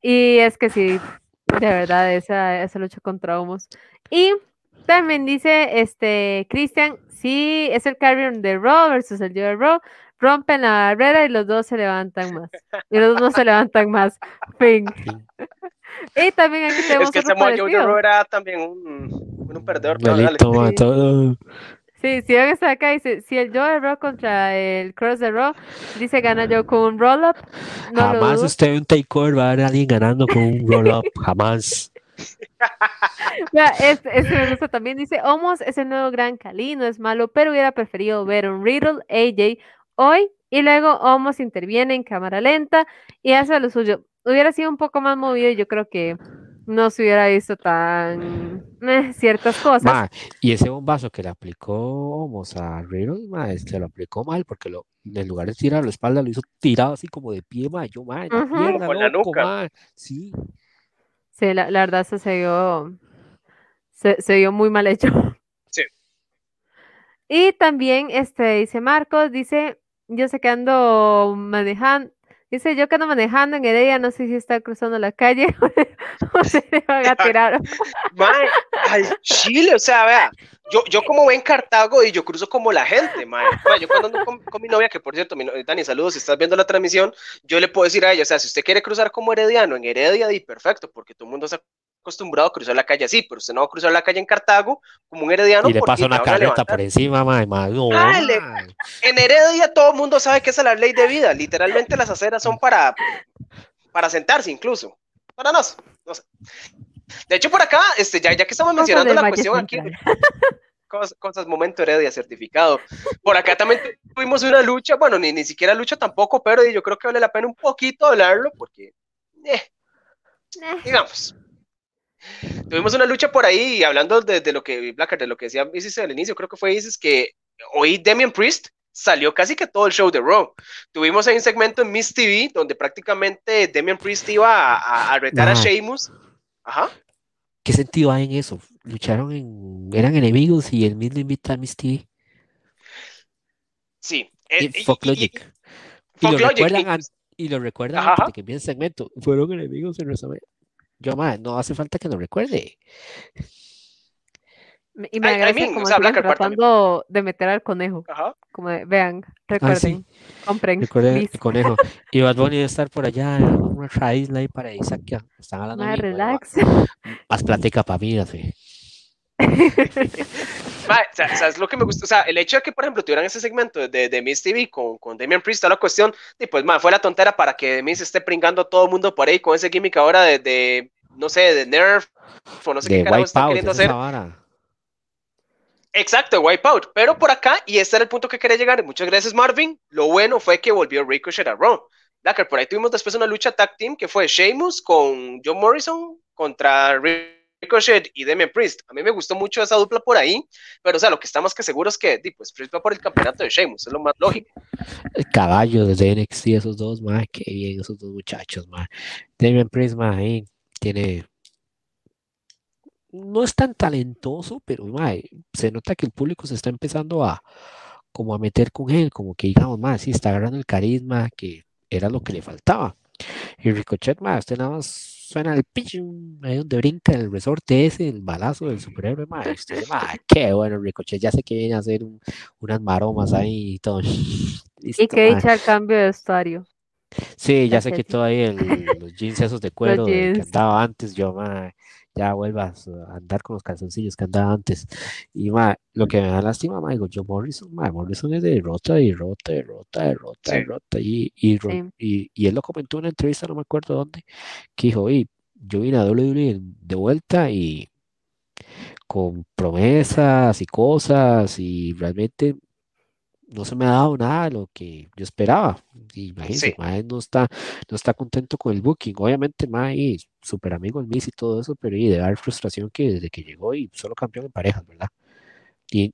Y es que sí, de verdad, esa, esa lucha contra homos. Y también dice, este, Cristian, sí, es el carrier de Raw versus el Joe de Raw, rompen la barrera y los dos se levantan más. Y los dos no se levantan más. Fin. Y también aquí tenemos Es que ese de Raw era también un, un perdedor. sí. Sí, si ven esta acá, dice, si el Joe de Raw contra el Cross de Raw, dice gana yo con un roll-up. No jamás usted un takeover va a ver a alguien ganando con un roll-up, jamás. Este, este, me gusta también, dice, Omos es el nuevo Gran Cali, no es malo, pero hubiera preferido ver un Riddle, AJ hoy y luego Omos interviene en cámara lenta y hace lo suyo. Hubiera sido un poco más movido y yo creo que no se hubiera visto tan eh, ciertas cosas. y ese bombazo que le aplicó Homos a Riddle, ma, se lo aplicó mal porque lo, en lugar de tirar la espalda lo hizo tirado así como de pie, ma, yo, ma, la pierna, la nuca. Sí. Sí, la, verdad se, se vio se, se vio muy mal hecho. Sí. Y también este dice Marcos, dice, yo sé que ando manejando, Dice, yo que ando manejando en Heredia, no sé si está cruzando la calle o se le van a tirar. Mae, al Chile, o sea, vea, yo, yo como ven Cartago y yo cruzo como la gente, mae. yo cuando ando con, mi novia, que por cierto, mi, Dani, saludos, si estás viendo la transmisión, yo le puedo decir a ella, o sea, si usted quiere cruzar como herediano en Heredia, di perfecto, porque todo el mundo se acostumbrado a cruzar la calle así, pero usted no va a cruzar la calle en Cartago como un herediano. Y le pasa una carreta por encima, mae, no, En Heredia todo el mundo sabe que esa es la ley de vida. Literalmente las aceras son para, para sentarse incluso. Para no, no sé. De hecho, por acá, este, ya, ya que estamos mencionando la cuestión aquí, cosas, cosas, momento Heredia certificado. Por acá también tuvimos una lucha, bueno, ni, ni siquiera lucha tampoco, pero yo creo que vale la pena un poquito hablarlo porque, eh, eh. digamos, Tuvimos una lucha por ahí, hablando de, lo que Blacker, de lo que decía Isis al inicio, creo que fue Isis que hoy Damian Priest salió casi que todo el show de Raw. Tuvimos ahí un segmento en Miss TV donde prácticamente Damian Priest iba a, retar a Sheamus. Ajá. ¿Qué sentido hay en eso? Lucharon en. eran enemigos y el mismo invita a Miss TV. Sí. Eh, y, Logic. Y, lo recuerdan, y lo recuerdan antes de que empiece el segmento. Fueron enemigos en WrestleMania. Yo, más, no hace falta que lo recuerde. Y me agradece como tratando de meter al conejo. Como de, vean, ah, recuerden, compren. Recuerden el conejo. Y Bad Bunny debe estar por allá en una raíz ahí para Isaac. Están hablando. Más relax. Más plática para mí, así. o sea, es lo que me gusta. O sea, el hecho de que, por ejemplo, tuvieran ese segmento de, de Miss TV con, con Damian Priest, la cuestión, y pues, fue la tontera para que Miss esté pringando a todo el mundo por ahí con ese gimmick ahora de, de no sé, de Nerf, o no sé qué carajo está queriendo hacer. Exacto, Wipeout. Pero por acá, y este era el punto que quería llegar, muchas gracias Marvin, lo bueno fue que volvió Ricochet a Raw. Blacker, por ahí tuvimos después una lucha tag team que fue Sheamus con John Morrison contra Ricochet Ricochet y Demian Priest. A mí me gustó mucho esa dupla por ahí, pero o sea, lo que está más que seguro es que pues, Priest va por el campeonato de Sheamus, es lo más lógico. El caballo de NXT, esos dos, más qué bien, esos dos muchachos, más. Demian Priest, más ahí, tiene. No es tan talentoso, pero se nota que el público se está empezando a como a meter con él, como que digamos más, sí, está agarrando el carisma que era lo que le faltaba. Y Ricochet, más, usted nada más suena el pichum, ahí donde brinca el resorte ese, el balazo del superhéroe, maestro. qué bueno, Ricochet, ya sé que viene a hacer unas maromas ahí y todo. y que echa el cambio de vestuario. Sí, ya sé que todo ahí los jeans esos de cuero que andaba antes, yo, ya vuelvas a andar con los calzoncillos que andaba antes. Y lo que me da lástima, ma, digo, yo Morrison, Morrison es de rota y rota y rota y rota y rota. Y, y, y, él lo comentó en una entrevista, no me acuerdo dónde, que dijo, y yo vine a WWE de vuelta y con promesas y cosas y realmente no se me ha dado nada de lo que yo esperaba. Imagínense, no está, no está contento con el booking. Obviamente, Mae, súper amigo el Miss y todo eso, pero y de dar frustración que desde que llegó y solo campeón en parejas, ¿verdad? Y,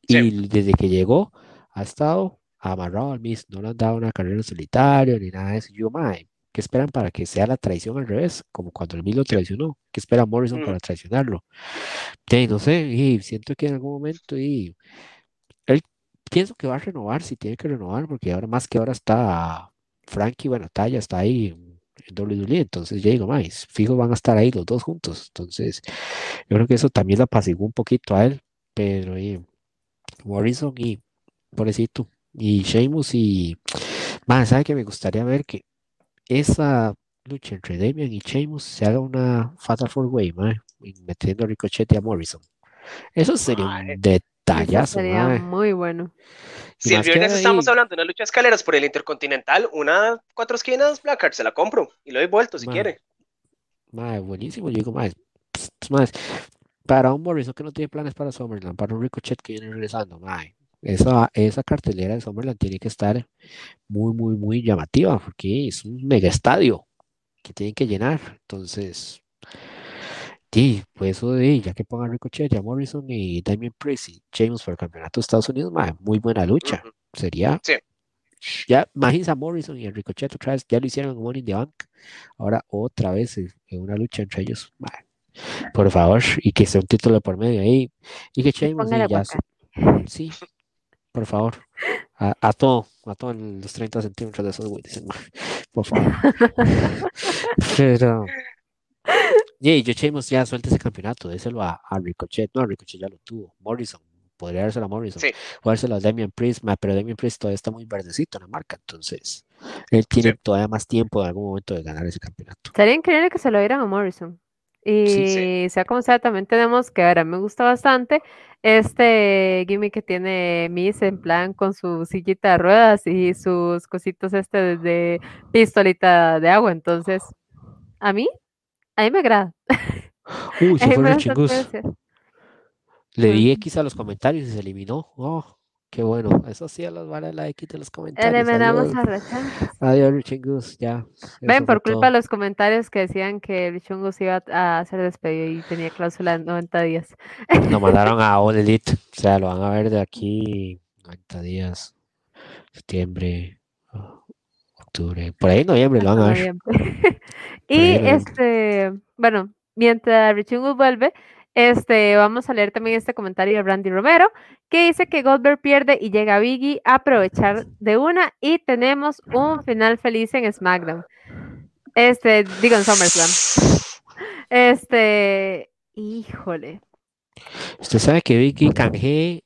desde que llegó ha estado amarrado al Miss, no le han dado una carrera en solitario ni nada de eso. Yo, Mae, ¿Qué esperan para que sea la traición al revés? Como cuando el Miz lo traicionó. ¿Qué espera Morrison para traicionarlo? Sí, no sé, y siento que en algún momento y pienso que va a renovar si tiene que renovar, porque ahora más que ahora está Frankie, bueno, Taya está ahí en WWE, entonces ya digo, más, fijo van a estar ahí los dos juntos. Entonces, yo creo que eso también le apaciguó un poquito a él, pero y, Morrison y pobrecito, y Sheamus y más, ¿sabe que me gustaría ver que esa lucha entre Damian y Sheamus se haga una Fatal Four Way, metiendo a Ricochet y a Morrison? Eso sería un Eso sería muy bueno. Si el viernes estamos hablando de una lucha de escaleras por el Intercontinental, una cuatro esquinas, Blackheart, se la compro y lo doy vuelto si Man. quiere. Mae, buenísimo. Yo digo, pss, mae, para un Morrison que no tiene planes para Summerland, para un Ricochet que viene regresando, mae, esa, esa cartelera de Summerland tiene que estar muy, muy, muy llamativa, porque es un mega estadio que tienen que llenar. Entonces, sí, pues eso de ya que pongan Ricochet, ya Morrison y Damien Priest y James por el campeonato de Estados Unidos, muy buena lucha. Sería. Sí. Ya, imagínense a Morrison y a Ricochet otra vez, ya lo hicieron en Money in the Bank. Ahora otra vez en una lucha entre ellos. Por favor, y que sea un título por medio ahí. Y que Póngale y ya su- Sí, por favor. A, a todo, a todo en los 30 centímetros de esos güeyes. Por favor. Pero. Y yo Sheamus ya suelta ese campeonato, déselo a, a Ricochet. No, Ricochet ya lo tuvo. Morrison, podría dárselo a Morrison. Sí. O dárselo a Damian Priest, pero Damian Priest todavía está muy verdecito en la marca, entonces él tiene Sí. todavía más tiempo en algún momento de ganar ese campeonato. Sería increíble que se lo dieran a Morrison. Y Sí. sea como sea, también tenemos que ahora me gusta bastante este gimmick que tiene Miss en plan con su sillita de ruedas y sus cositos este de pistolita de agua. Entonces, a mí, a mí me agrada. Uy, se mí fue me da Richie Goose. sorpresa. Le di Ujú. X a los comentarios y se eliminó. Oh, qué bueno. Eso sí, a los vale la X de los comentarios. Eliminamos Adiós, a Rachan. Adiós. Ya. Ven, por culpa de los comentarios que decían que Richungus iba a ser despedido y tenía cláusula de 90 días. Lo mandaron a All Elite. O sea, lo van a ver de aquí 90 días. Septiembre, octubre. Por ahí en noviembre lo van a ver. y este, bueno, mientras Richungus vuelve, este, vamos a leer también este comentario de Randy Romero, que dice que Goldberg pierde y llega Biggie a aprovechar de una y tenemos un final feliz en SmackDown. Este, digo en SummerSlam. Este, híjole. Usted sabe que Vicky canjeé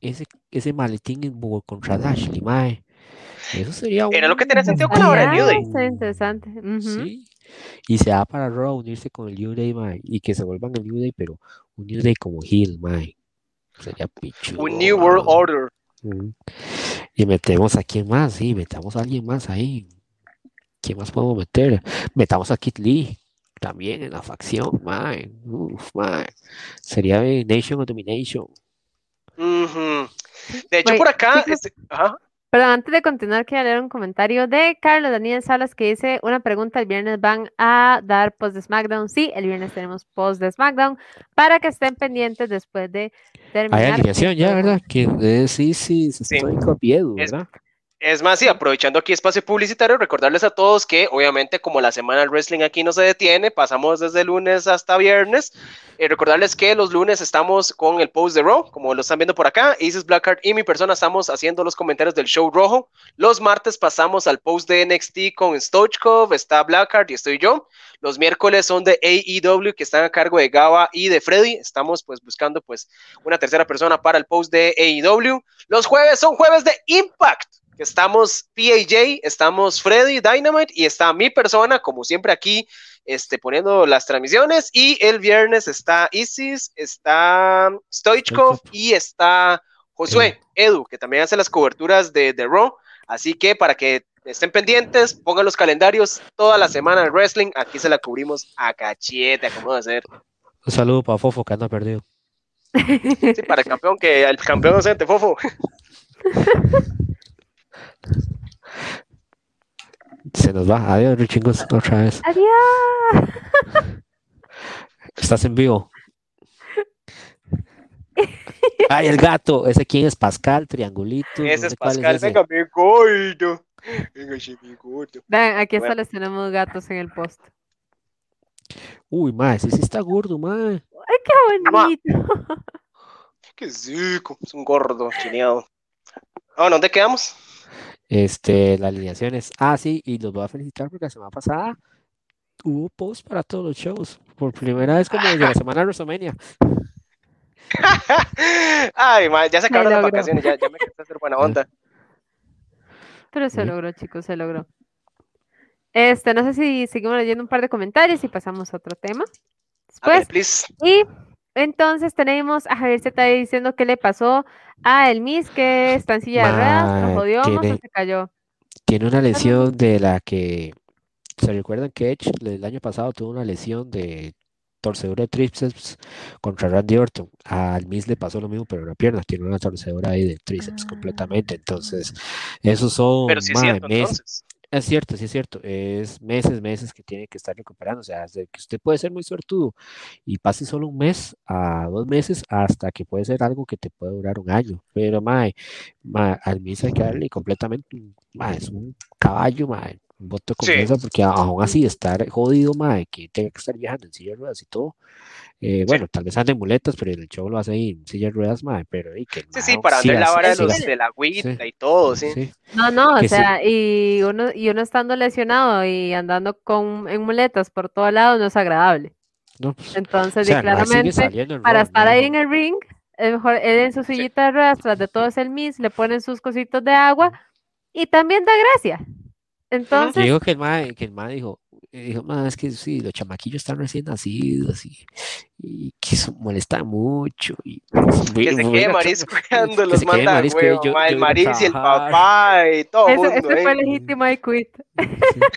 ese, ese maletín en Bogotá contra Dashley, mae. Eso sería Era lo que tenía sentido con la hora de New Day. Interesante. Sí. Y se da para Raw unirse con el New Day, mae. Y que se vuelvan el New Day, pero un New Day como heel, mae. Sería pichudo. Un New World. Order. Y metemos a quién más, sí, metamos a alguien más ahí. ¿Quién más podemos meter? Metamos a Kit Lee también en la facción, mae. Uf, mae. Sería Nation of Domination. Ujú. De hecho, Wait, por acá. este- ajá. Perdón, antes de continuar, quiero leer un comentario de Carlos Daniel Salas que dice una pregunta, el viernes van a dar post de SmackDown. Sí, el viernes tenemos post de SmackDown para que estén pendientes después de terminar. Hay alineación ya, ¿verdad? Que eh, sí, sí, se Sí. estoy Es- ¿verdad? Es más, sí, aprovechando aquí espacio publicitario, recordarles a todos que obviamente como la semana del wrestling aquí no se detiene, pasamos desde lunes hasta viernes. Eh, recordarles que los lunes estamos con el post de Raw, como lo están viendo por acá. Isis Blackheart y mi persona estamos haciendo los comentarios del show rojo. Los martes pasamos al post de NXT con Stoichkov, está Blackheart y estoy yo. Los miércoles son de AEW que están a cargo de Gaba y de Freddy. Estamos pues buscando pues una tercera persona para el post de AEW. Los jueves son jueves de Impact que estamos PAJ, estamos Freddy Dynamite y está mi persona, como siempre aquí, este, poniendo las transmisiones. Y el viernes está Isis, está Stoichkov y está Josué Edu, que también hace las coberturas de The Raw. Así que para que estén pendientes, pongan los calendarios toda la semana de wrestling. Aquí se la cubrimos a cachete, a como de ser. Un saludo para Fofo que anda perdido. Sí, para el campeón, que el campeón docente, Fofo. Se nos va. Adiós, Richingos, otra vez. Adiós. Estás en vivo. Ay, el gato. ¿Ese quién es? Pascal, Triangulito. no Ese sé es Pascal, ese. venga, mi gordo. Véngase, mi gordo. Vean, aquí hasta Bueno. les tenemos gatos en el post. Uy, mae, ese sí está gordo, mae. ¡Ay, qué bonito! Qué rico. Es un gordo chineado. Ah, ¿dónde quedamos? Este, las alineaciones. Ah, sí, y los voy a felicitar porque la semana pasada hubo post para todos los shows. Por primera vez como desde la semana de WrestleMania. Ay, ma, ya se acabaron las vacaciones, ya, ya me de hacer buena onda. Pero se logró, chicos, se logró. Este, no sé si seguimos leyendo un par de comentarios y pasamos a otro tema. A ver, Después, please. y entonces tenemos a Javier Z diciendo qué le pasó a el Miss que está en silla de ruedas, lo Mae, jodió, o tiene- se cayó. Tiene una lesión de la que se recuerdan que Edge el año pasado tuvo una lesión de torcedura de tríceps contra Randy Orton. Al Miz le pasó lo mismo, pero en la pierna tiene una torcedura ahí de tríceps Ah. completamente. Entonces, esos son Pero sí es cierto, mes- entonces. Es cierto, sí es cierto. Es meses, meses que tiene que estar recuperando. O sea, desde que usted puede ser muy suertudo y pase solo un mes a dos meses hasta que puede ser algo que te puede durar un año. Pero, mae, mae, al Miz hay que darle completamente, mae, es un caballo, mae, un voto de Sí. confianza porque a- aún así estar jodido, mae, que tenga que estar viajando en silla de ruedas y todo. Eh, bueno, tal vez ande en muletas, pero el show lo hace ahí en silla de ruedas, mae, pero y que el Sí, sí, para andar siga- la vara de, los, de la agüita sí. y todo, sí. sí. No, no, o Que sí. sea, y uno, y uno estando lesionado y andando con, en muletas por todos lados no es agradable. No, Entonces, o sea, claramente, en para estar ¿no? ahí en el ring, es mejor él en su sillita de ruedas, tras de todo es el Miss, le ponen sus cositos de agua y también da gracia. Entonces, digo que el mae, que el dijo, eh, dijo, "Ma, es que sí, los chamaquillos están recién nacidos y, y que eso molesta mucho. Y, Que se quede marisco cuando que los manda marisco, huevo, yo- ma, el Maris y el papá y todo el ese, mundo. ese fue ¿eh? legítimo I quit.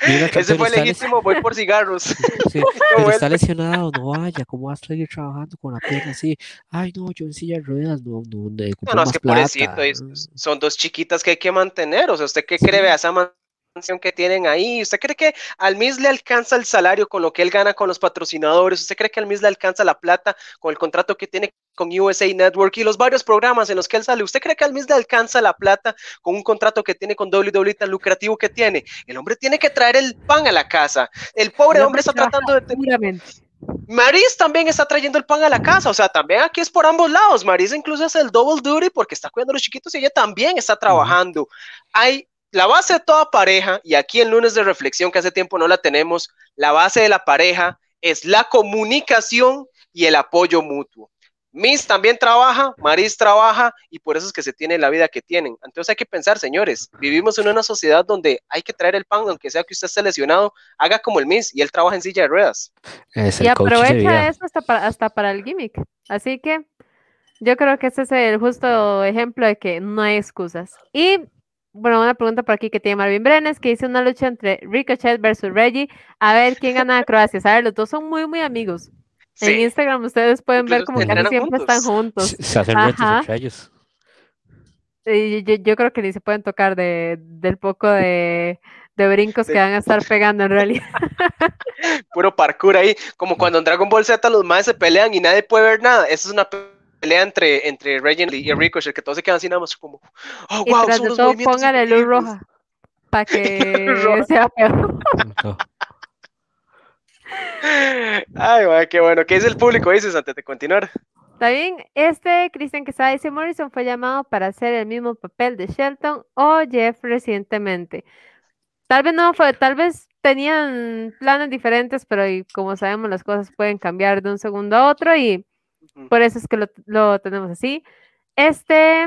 Ese fue legítimo, voy por cigarros. Sí, pero está lesionado, no vaya, ¿cómo vas a seguir trabajando con la pierna así? Ay, no, yo en silla de ruedas, no, no, no, No, no, es más que pobrecito, son dos chiquitas que hay que mantener. O sea, ¿usted qué cree de esa mansión que tienen ahí? ¿Usted cree que al Miss le alcanza el salario con lo que él gana con los patrocinadores? ¿Usted cree que al Miss le alcanza la plata con el contrato que tiene con USA Network y los varios programas en los que él sale? ¿Usted cree que al Miss le alcanza la plata con un contrato que tiene con WWE tan lucrativo que tiene? El hombre tiene que traer el pan a la casa. El pobre hombre está tratando de... duramente. Maris también está trayendo el pan a la casa, o sea, también aquí es por ambos lados. Maris incluso hace el double duty porque está cuidando a los chiquitos y ella también está trabajando. Hay la base de toda pareja, y aquí el lunes de reflexión que hace tiempo no la tenemos, la base de la pareja es la comunicación y el apoyo mutuo. Miss también trabaja, Maris trabaja y por eso es que se tiene la vida que tienen. Entonces hay que pensar, señores, vivimos en una sociedad donde hay que traer el pan, aunque sea que usted esté lesionado, haga como el Miss y él trabaja en silla de ruedas. Es Y aprovecha eso hasta para, hasta para el gimmick. Así que yo creo que ese es el justo ejemplo de que no hay excusas. Y bueno, una pregunta por aquí que tiene Marvin Brenes, que dice una lucha entre Ricochet versus Reggie. A ver quién gana a Croacia. A ver, los dos son muy, muy amigos. En. Instagram ustedes pueden ver como casi siempre juntos. están juntos. Se hacen retos entre ellos. Y yo, yo creo que ni se pueden tocar de, del poco de, de brincos De- que van a estar pegando en realidad. puro parkour ahí, como cuando en Dragon Ball Z los maes se pelean y nadie puede ver nada. Esa es una pelea entre, entre Regent y Ricochet, que todos se quedan así nada más como, oh, Y wow, tras son de todo, póngale luz increíbles". roja. Para que sea peor. Ay, güey, qué bueno. ¿Qué dice el público? Dices antes de continuar. Está bien, este Christian Quesada dice Morrison fue llamado para hacer el mismo papel de Shelton o Jeff recientemente. Tal vez no fue, tal vez tenían planes diferentes, pero y como sabemos las cosas pueden cambiar de un segundo a otro y. por eso es que lo, lo tenemos así. Este,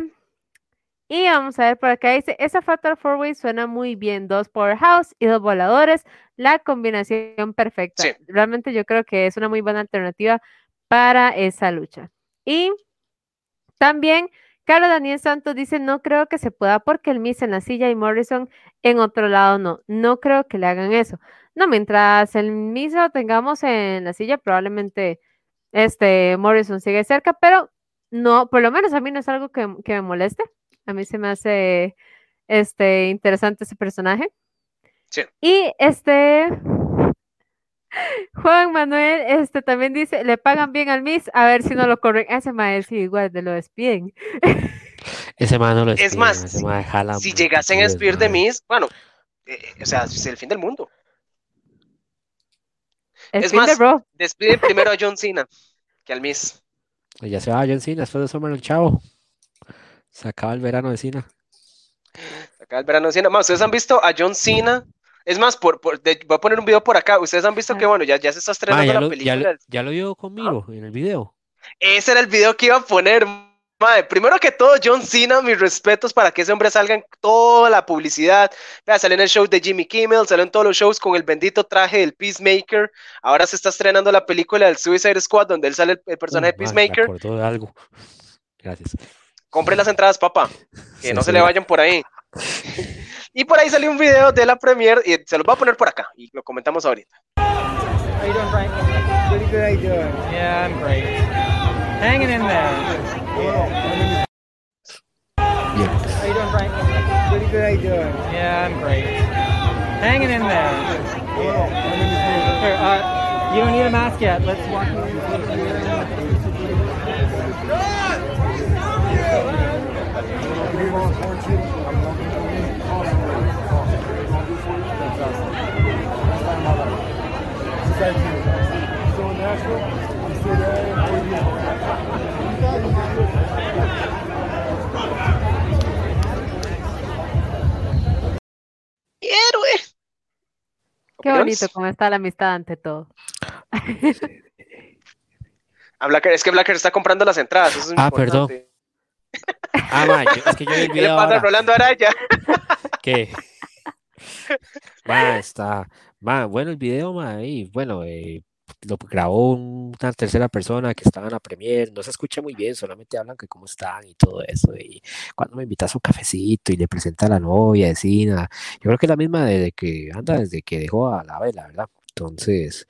y vamos a ver por acá dice, esa Fatal Four Way suena muy bien, dos Powerhouse y dos voladores, la combinación perfecta. Sí. Realmente yo creo que es una muy buena alternativa para esa lucha. Y también Carlos Daniel Santos dice, no creo que se pueda porque el Miss en la silla y Morrison en otro lado no. No creo que le hagan eso. No, mientras el Miss lo tengamos en la silla, probablemente este Morrison sigue cerca, pero no, por lo menos a mí no es algo que, que me moleste. A mí se me hace este interesante ese personaje. Sí. Y este Juan Manuel este también dice, le pagan bien al Miss, a ver si no lo corren. Ese maestro sí, igual de lo despiden. Ese man no lo Es despidan, más, si- Si llegasen a despedir de mí, bueno, eh, o sea, es el fin del mundo. Es más, Bro. Despiden primero a John Cena que al Miss. Pues Ya se va John Cena después de Summer el chavo. Se acaba el verano de Cena. Acá el verano de Cena. Más, ustedes han visto a John Cena. Es más, por, por- de- voy a poner un video por acá. Ustedes han visto que, bueno, ya, ya se está Ma, estrenando ya, la lo, película. ya lo vio con Miro en el video. Ese era el video que iba a poner. Madre, primero que todo, John Cena, mis respetos para que ese hombre salga en toda la publicidad. Vea, salió en el show de Jimmy Kimmel, salió en todos los shows con el bendito traje del Peacemaker. Ahora se está estrenando la película del Suicide Squad, donde él sale el, el personaje de Uh, ma, me Peacemaker. de algo. Gracias. Compre las entradas, papá. Que Sí, no se sí. le vayan por ahí. y por ahí salió un video de la premiere y se los voy a poner por acá y lo comentamos ahorita. How you doing, Frank? Pretty good. How you doing? Yeah, I'm great. Hanging in there. Bien. How you doing, Frank? Pretty good. How you doing? Yeah, I'm great. Hanging in there. Here, uh, you don't need a mask yet. Let's walk you ¡Héroe! Qué bonito cómo está la amistad ante todo. A Blacker- es que Blacker está comprando las entradas. Eso es Ah, perdón. importante. Ah, ma, yo- es que yo el ¿Qué le video pasa a. Rolando Araya? ¿Qué? Ma, está. Ma, bueno, el video, ma, y bueno, eh, lo grabó una tercera persona que estaba en la premier. No se escucha muy bien, solamente hablan que cómo están y todo eso. Y cuando me invita a su cafecito y le presenta a la novia de Sina, yo creo que es la misma desde que anda, desde que dejó a la vela, ¿verdad? Entonces,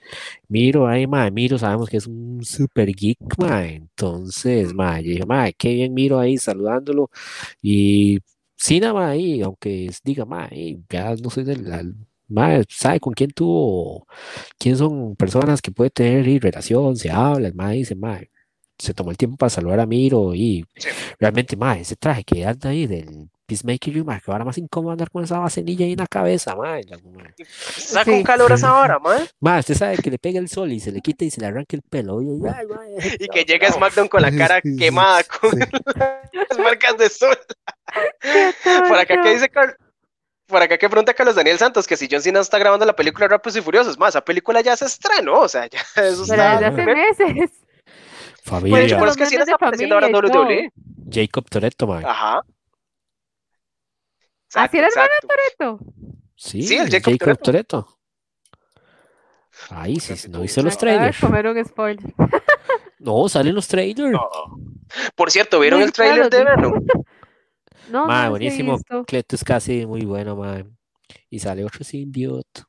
Miro, ahí, ma, Miro, sabemos que es un super geek, ma. Entonces, ma, yo qué bien Miro ahí saludándolo. Y Sina, ma, ahí, aunque diga, ma, ya no soy del. Al- ma, sabe con quién tuvo, quién son personas que puede tener y relación, se habla, el ma dice, ma, se tomó el tiempo para saludar a Miro y Sí. realmente, ma, ese traje que anda ahí del Peacemaker, yo, ma, que ahora más incómodo andar con esa vaselilla ahí en la cabeza, ma. y la- ma. Está Sí. con calor a esa hora, man. Ma, usted sabe que le pega el sol y se le quita y se le arranca el pelo. Y, ay, Y que llega SmackDown con la cara quemada con las marcas de sol. Por acá que dice Carl- por acá que pregunta Carlos Daniel Santos que si John Cena está grabando la película Rápidos y Furiosos, más, esa película ya se estrenó, o sea, ya eso Pero está. desde hace meses. Familia. Pues, por los eso que sí memes está de apareciendo ahora en familia y todo. WWE. Jacob Toretto, ma. Ajá. Así era el hermano. Toretto. Sí, Sí, el Jacob Jacob Toretto. Ahí sí, no hice los trailers. comer un spoiler. No, salen los trailers. No. Por cierto, ¿vieron el trailer de Venom? No, Ma, no buenísimo. es casi muy bueno, ma. Y sale otro symbiote.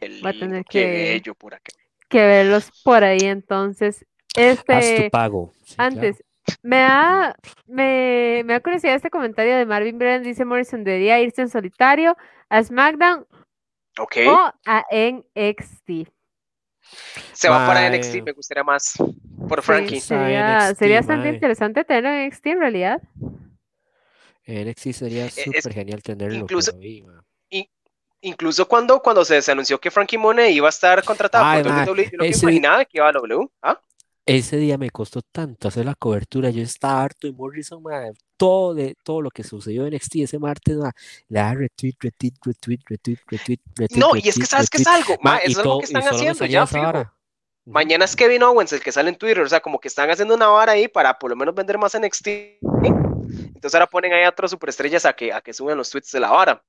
Qué Va a tener que- por acá. Que verlos por ahí entonces. Haz tu Este, pago. Sí, claro. antes, me da, me, me da curiosidad este comentario de Marvin Brand, dice Morrison, debería irse en solitario a SmackDown o a NXT. se va para NXT, me gustaría más. Por Frankie. Sería, NXT, sería bastante interesante tenerlo en NXT en realidad. NXT sería es- súper genial tenerlo. incluso- cuando, cuando se, se anunció que Frankie Money iba a estar contratado Ay, por WWE, yo no me ese- imaginaba que iba a W. ¿Ah? Ese día me costó tanto hacer la cobertura. Yo estaba harto de Morrison, ma, Todo, de, todo lo que sucedió en NXT ese martes, ma, le da retweet, retweet, retweet, retweet, retweet, retweet. No, y es que sabes que es algo, Ma, eso es algo todo- que están haciendo ya, fijo. Mañana es Kevin Owens el que sale en Twitter, o sea, como que están haciendo una vara ahí para por lo menos vender más NXT. Entonces ahora ponen ahí a otras superestrellas a que, a que suban los tweets de la vara.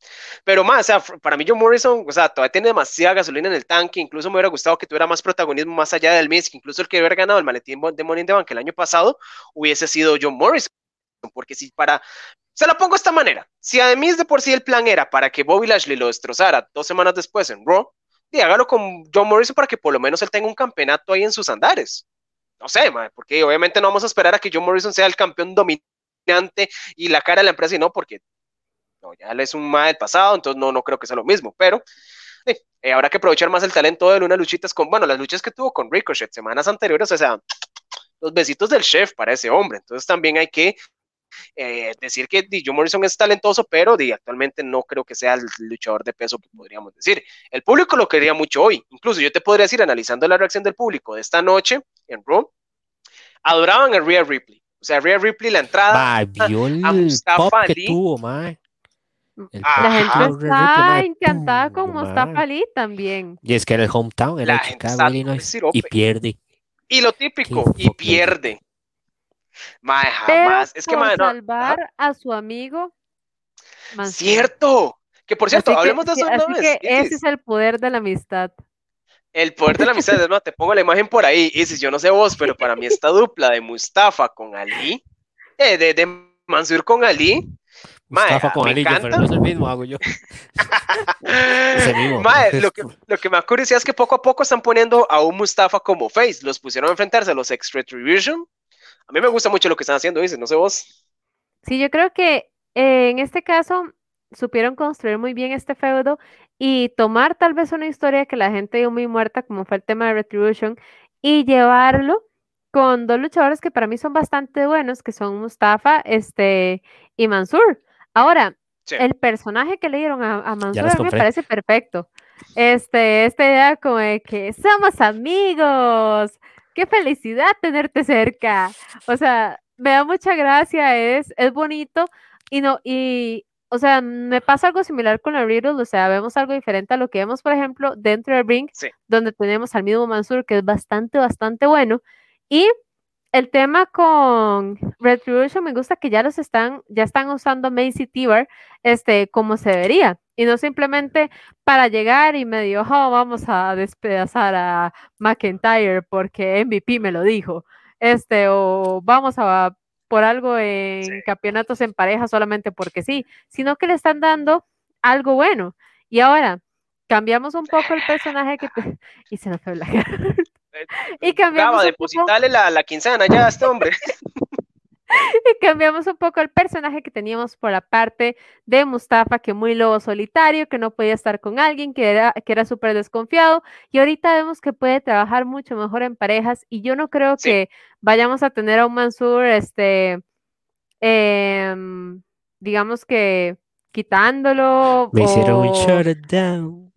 Pero más, o sea, para mí John Morrison, o sea, todavía tiene demasiada gasolina en el tanque, incluso me hubiera gustado que tuviera más protagonismo más allá del Miz, incluso el que hubiera ganado el maletín de Money in the el año pasado hubiese sido John Morrison, porque si para... Se la pongo de esta manera, si a Miz de por sí el plan era para que Bobby Lashley lo destrozara dos semanas después en Raw, y hágalo con John Morrison para que por lo menos él tenga un campeonato ahí en sus andares. No sé, porque obviamente no vamos a esperar a que John Morrison sea el campeón dominante y la cara de la empresa, y no, porque no, ya es un mae del pasado, entonces no, no creo que sea lo mismo, pero eh, habrá que aprovechar más el talento de él, unas luchitas con, bueno, las luchas que tuvo con Ricochet semanas anteriores, o sea, los besitos del chef para ese hombre, entonces también hay que eh, decir que Joe Morrison es talentoso, pero actualmente no creo que sea el luchador de peso que podríamos decir. El público lo quería mucho hoy. Incluso yo te podría decir, analizando la reacción del público de esta noche en Raw, adoraban a Rhea Ripley. O sea, Rhea Ripley, la entrada Ma, vio el a Mustafa pop que Ali. tuvo, pop La gente está encantada con. Mustafa Ali también. Y es que era el hometown, era La Chicago, está Illinois, y pierde. Y lo típico, y pierde. Mae, Pero jamás. Es que, mae, no- salvar a su amigo. Cierto. Que por cierto, Así que- hablemos de eso así una que vez. ese es el poder de la amistad. El poder de la amistad, es más, te pongo la imagen por ahí. Isis, yo no sé vos, pero para mí esta dupla de Mustafa con Ali, eh, de, de Mansur con Ali, Mae, Mustafa con Ali, yo, pero encanta. no es el mismo, hago yo. Mismo. Mae, lo, que, lo que me da curiosidad es que poco a poco están poniendo a un Mustafa como face. Los pusieron a enfrentarse a los Extra Retribution. A mí me gusta mucho lo que están haciendo, Isis, no sé vos. Sí, yo creo que eh, en este caso supieron construir muy bien este feudo y tomar tal vez una historia que la gente dio muy muerta, como fue el tema de Retribution, y llevarlo con dos luchadores que para mí son bastante buenos, que son Mustafa este, y Mansur. Ahora, Sí. el personaje que le dieron a, a Mansur los a mí me parece perfecto. Este, esta idea como de que somos amigos, qué felicidad tenerte cerca. O sea, me da mucha gracia, es, es bonito y no, y, o sea, me pasa algo similar con la Riddle, o sea, vemos algo diferente a lo que vemos, por ejemplo, dentro del ring, Sí. donde tenemos al mismo Mansur, que es bastante, bastante bueno, y el tema con Retribution me gusta que ya los están, ya están usando Macy Tiber, este, como se debería, y no simplemente para llegar y medio, "Oh, vamos a despedazar a McIntyre porque MVP me lo dijo, este, o vamos a por algo en Sí. campeonatos en pareja solamente porque sí, sino que le están dando algo bueno. Y ahora cambiamos un poco el personaje que te... y se nos fue la y cambiamos Gaba, un poco- depositarle la, la quincena ya a este hombre. y cambiamos un poco el personaje que teníamos por la parte de Mustafa, que muy lobo solitario, que no podía estar con alguien, que era, que era súper desconfiado, y ahorita vemos que puede trabajar mucho mejor en parejas, y yo no creo Sí. que vayamos a tener a un Mansur, este, em, digamos que quitándolo. Me hicieron un o- shut it down.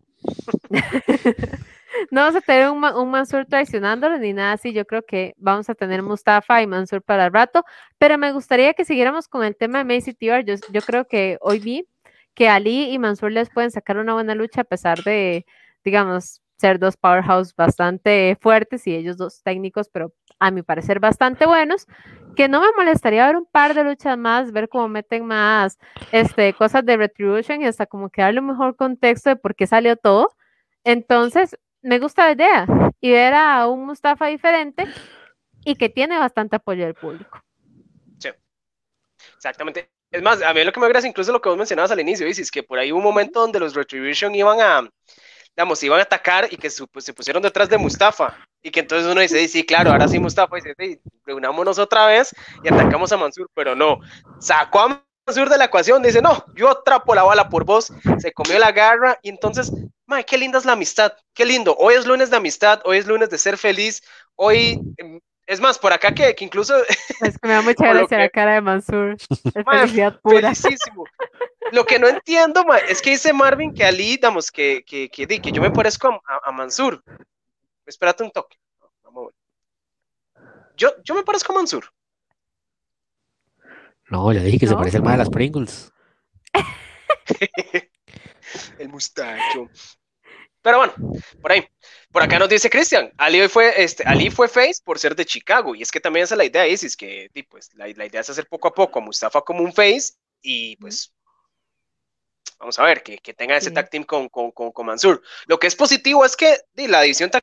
No vamos a tener un, un Mansur traicionándolo ni nada así. Yo creo que vamos a tener Mustafa y Mansur para el rato. Pero me gustaría que siguiéramos con el tema de Macy Tibar. Yo, yo creo que hoy vi que Ali y Mansur les pueden sacar una buena lucha a pesar de, digamos, ser dos powerhouse bastante fuertes y ellos dos técnicos, pero a mi parecer bastante buenos. Que no me molestaría ver un par de luchas más, ver cómo meten más este, cosas de Retribution y hasta como que darle un mejor contexto de por qué salió todo. Entonces, me gusta la idea y ver a un Mustafa diferente y que tiene bastante apoyo del público. Exactamente. Es más, a mí lo que me agrada incluso lo que vos mencionabas al inicio, Isis, que por ahí hubo un momento donde los Retribution iban a, digamos, iban a atacar y que pues, se pusieron detrás de Mustafa. Y que entonces uno dice, sí, claro, ahora sí Mustafa dice, sí, reunámonos otra vez y atacamos a Mansur, pero no. Sacó a Mansur de la ecuación, dice, no, yo atrapo la bala por vos, se comió la garra y entonces, mae, qué linda es la amistad, qué lindo. Hoy es lunes de amistad, hoy es lunes de ser feliz, hoy, em, es más, por acá que, que incluso Es que me da mucha gracia la cara de Mansur. Es Mae, felicidad pura. Felicísimo. Lo que no entiendo, es que dice Marvin que Ali, digamos, que, que, que, di, que yo me parezco a, a- a Mansur. Espérate un toque. Vamos a ver. Yo, yo me parezco a Mansur. No, ya dije que se parece al mae de las Pringles. El mustacho. Pero bueno, por ahí. Por acá nos dice Cristian, Ali hoy fue, este, Ali fue face por ser de Chicago. Y es que también esa es la idea, Isis, que pues, la, la idea es hacer poco a poco a Mustafa como un face y pues vamos a ver, que, que tenga ese Sí. tag team con, con, con, con Mansur. Lo que es positivo es que la edición tag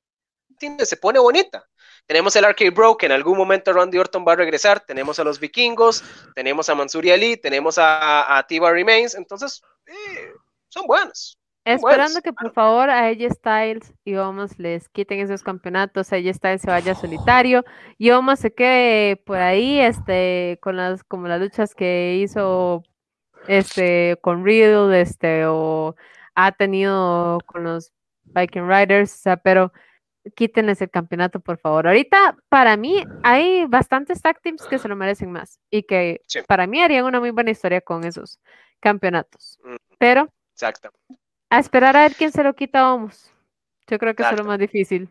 team se pone bonita. Tenemos el Arcade Bro, que en algún momento Randy Orton va a regresar. Tenemos a los vikingos, tenemos a Mansur y Ali, tenemos a, a, Tiva Remains. Entonces, eh, son buenos. Esperando que por favor a AJ Styles y Omos les quiten esos campeonatos, AJ Styles se vaya solitario y Omos se quede por ahí, este, con las, como las luchas que hizo este con Riddle, este, o ha tenido con los Viking Riders, o sea, pero quítenles el campeonato, por favor. Ahorita, para mí, hay bastantes tag teams que se lo merecen más y que Sí. para mí harían una muy buena historia con esos campeonatos. Pero Exacto. a esperar a ver quién se lo quita, vamos. Yo creo que eso es lo más difícil.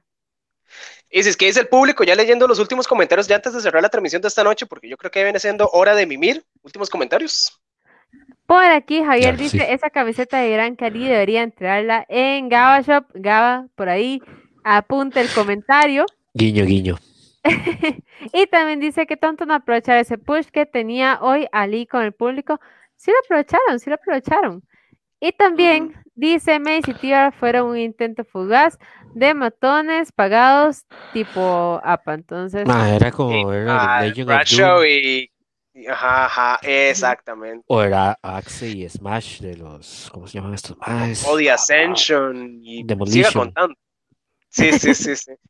Y si es que dice el público, ya leyendo los últimos comentarios, ya antes de cerrar la transmisión de esta noche, porque yo creo que viene siendo hora de mimir. Últimos comentarios. Por aquí, Javier Claro, dice, sí. esa camiseta de Gran Cali debería entrarla en Gaba Shop. Gaba, por ahí, apunta el comentario. Guiño, guiño. y también dice que tonto no aprovechar ese push que tenía hoy Ali con el público. Sí lo aprovecharon, sí lo aprovecharon. Y también dice Mace y fueron un intento fugaz de matones pagados tipo APA. Entonces, Ma, era Y, como era ah, Legend of Bradshaw y, y- Ajá, ajá, exactamente. o era Axe y Smash de los, ¿cómo se llaman estos? más? O The Ascension y siga Demolition. contando. Sí, sí, sí, sí.